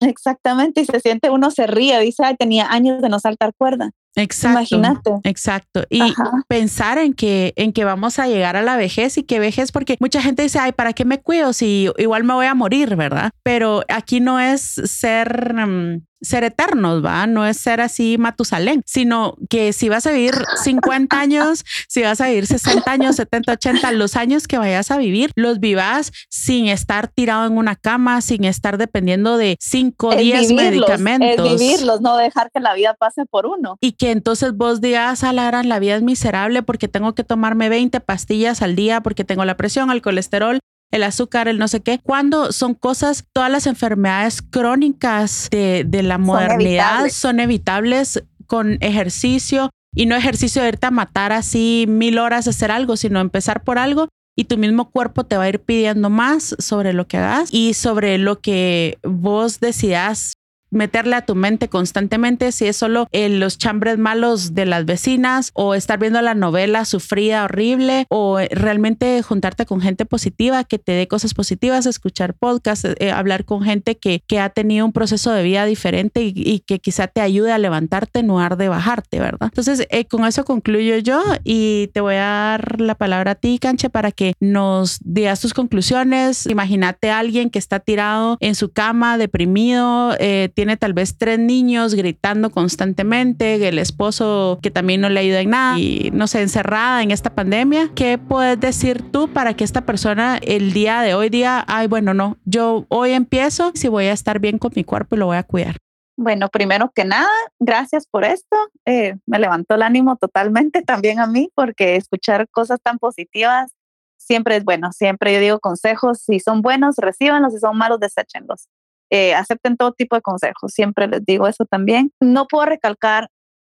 Exactamente, y se siente, uno se ríe, dice, ay, tenía años de no saltar cuerda. Exacto. Imagínate. Exacto. Y pensar en que, en que vamos a llegar a la vejez y que vejez, porque mucha gente dice, ay, ¿para qué me cuido si igual me voy a morir, verdad? Pero aquí no es ser mm, ser eternos, ¿va? No es ser así Matusalén, sino que si vas a vivir 50 años, si vas a vivir 60 años, 70, 80, los años que vayas a vivir, los vivas sin estar tirado en una cama, sin estar dependiendo de 5 o 10 medicamentos. Es vivirlos, no dejar que la vida pase por uno. Y que entonces vos digas, a la la vida es miserable porque tengo que tomarme 20 pastillas al día porque tengo la presión, el colesterol, el azúcar, el no sé qué, cuando son cosas, todas las enfermedades crónicas de, de la modernidad son evitables. con ejercicio y no ejercicio de irte a matar así mil horas de hacer algo, sino empezar por algo y tu mismo cuerpo te va a ir pidiendo más sobre lo que hagas y sobre lo que vos decidas meterle a tu mente constantemente si es solo en los chambres malos de las vecinas o estar viendo la novela sufrida horrible o realmente juntarte con gente positiva que te dé cosas positivas, escuchar podcasts, eh, hablar con gente que, que, ha tenido un proceso de vida diferente y, que quizá te ayude a levantarte en lugar de bajarte, ¿verdad? Entonces, eh, con eso concluyo yo y te voy a dar la palabra a ti, Canche, para que nos digas tus conclusiones. Imagínate a alguien que está tirado en su cama, deprimido, eh, tiene tal vez tres niños gritando constantemente, el esposo que también no le ayuda en nada y no sé, encerrada en esta pandemia. ¿Qué puedes decir tú para que esta persona el día de hoy diga, ay, bueno, no, yo hoy empiezo si voy a estar bien con mi cuerpo y lo voy a cuidar? Bueno, primero que nada, gracias por esto. Eh, me levantó el ánimo totalmente también a mí porque escuchar cosas tan positivas siempre es bueno. Siempre yo digo consejos, si son buenos, recíbanlos, si son malos, deséchenlos. Eh, acepten todo tipo de consejos, siempre les digo eso también. No puedo recalcar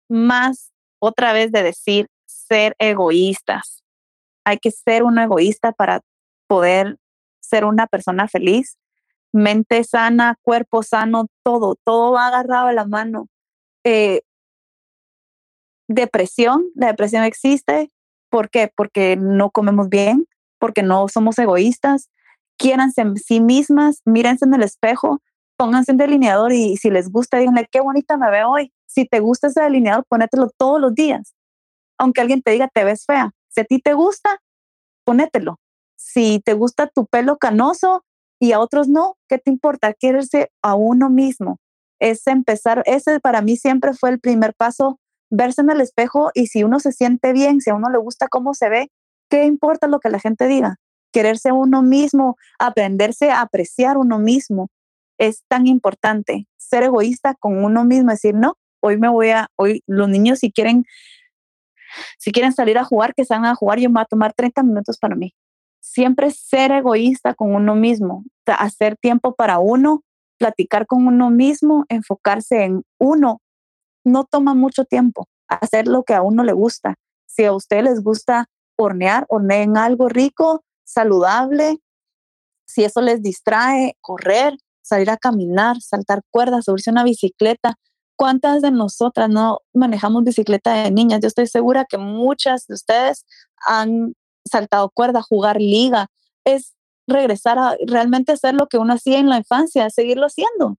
más otra vez de decir ser egoístas. Hay que ser un egoísta para poder ser una persona feliz. Mente sana, cuerpo sano, todo, todo va agarrado a la mano. Eh, depresión, la depresión existe. ¿Por qué? Porque no comemos bien, porque no somos egoístas, quiéranse en sí mismas, mírense en el espejo, pónganse un delineador y si les gusta, díganle, qué bonita me veo hoy. Si te gusta ese delineador, ponételo todos los días. Aunque alguien te diga, te ves fea. Si a ti te gusta, ponételo. Si te gusta tu pelo canoso y a otros no, ¿qué te importa? Quererse a uno mismo. Es empezar, ese para mí siempre fue el primer paso, verse en el espejo y si uno se siente bien, si a uno le gusta cómo se ve, ¿qué importa lo que la gente diga? Quererse uno mismo, aprenderse a apreciar uno mismo. Es tan importante ser egoísta con uno mismo, decir, no, hoy me voy a, hoy los niños si quieren, si quieren salir a jugar, que salgan a jugar, yo me voy a tomar 30 minutos para mí. Siempre ser egoísta con uno mismo, hacer tiempo para uno, platicar con uno mismo, enfocarse en uno. No toma mucho tiempo hacer lo que a uno le gusta. Si a ustedes les gusta hornear, horneen algo rico, saludable, si eso les distrae, correr, salir a caminar, saltar cuerdas, subirse a una bicicleta. ¿Cuántas de nosotras no manejamos bicicleta de niñas? Yo estoy segura que muchas de ustedes han saltado cuerda, jugar liga. Es regresar a realmente hacer lo que uno hacía en la infancia, seguirlo haciendo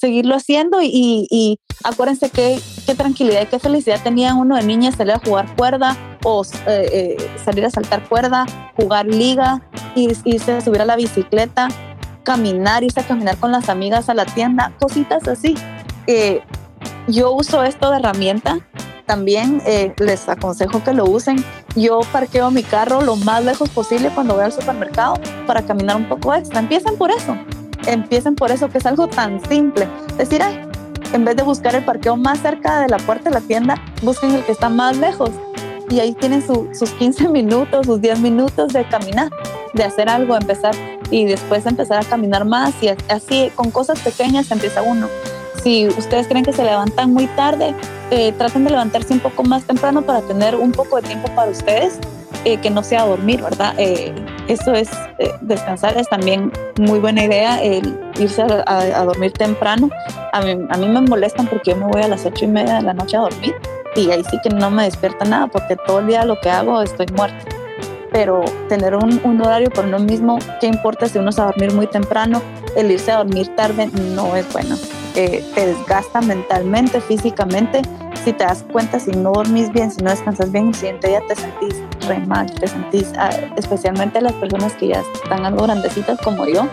seguirlo haciendo y, y, acuérdense qué, qué, tranquilidad y qué felicidad tenía uno de niña salir a jugar cuerda o eh, eh, salir a saltar cuerda, jugar liga, irse a subir a la bicicleta, caminar, irse a caminar con las amigas a la tienda, cositas así. Eh, yo uso esto de herramienta también les aconsejo que lo usen. Yo parqueo mi carro lo más lejos posible cuando voy al supermercado para caminar un poco extra. Empiecen por eso empiecen por eso, que es algo tan simple. Decir, ay, en vez de buscar el parqueo más cerca de la puerta de la tienda, busquen el que está más lejos. Y ahí tienen sus 15 minutos, sus 10 minutos de caminar, de hacer algo, empezar y después empezar a caminar más y así con cosas pequeñas empieza uno. Si ustedes creen que se levantan muy tarde, eh, traten de levantarse un poco más temprano para tener un poco de tiempo para ustedes eh, que no sea dormir, ¿verdad? Eh, eso es, eh, descansar es también muy buena idea, el irse a, dormir temprano. A mí, a mí me molestan porque yo me voy a las ocho y media de la noche a dormir y ahí sí que no me despierta nada porque todo el día lo que hago estoy muerta. Pero tener un, un, horario por uno mismo, ¿qué importa si uno se va a dormir muy temprano? El irse a dormir tarde no es bueno. Eh, te desgasta mentalmente, físicamente. Si te das cuenta, si no dormís bien, si no descansas bien, el siguiente día te sentís re mal, te sentís, ah, especialmente las personas que ya están algo grandecitas como yo.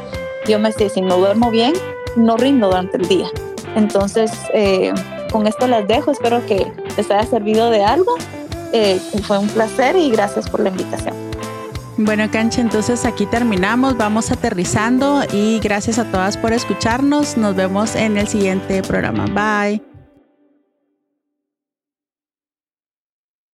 Yo me sé, si no duermo bien, no rindo durante el día. Entonces, eh, con esto las dejo. Espero que les haya servido de algo. Eh, fue un placer y gracias por la invitación. Bueno, Cancha, entonces aquí terminamos, vamos aterrizando y gracias a todas por escucharnos. Nos vemos en el siguiente programa. Bye.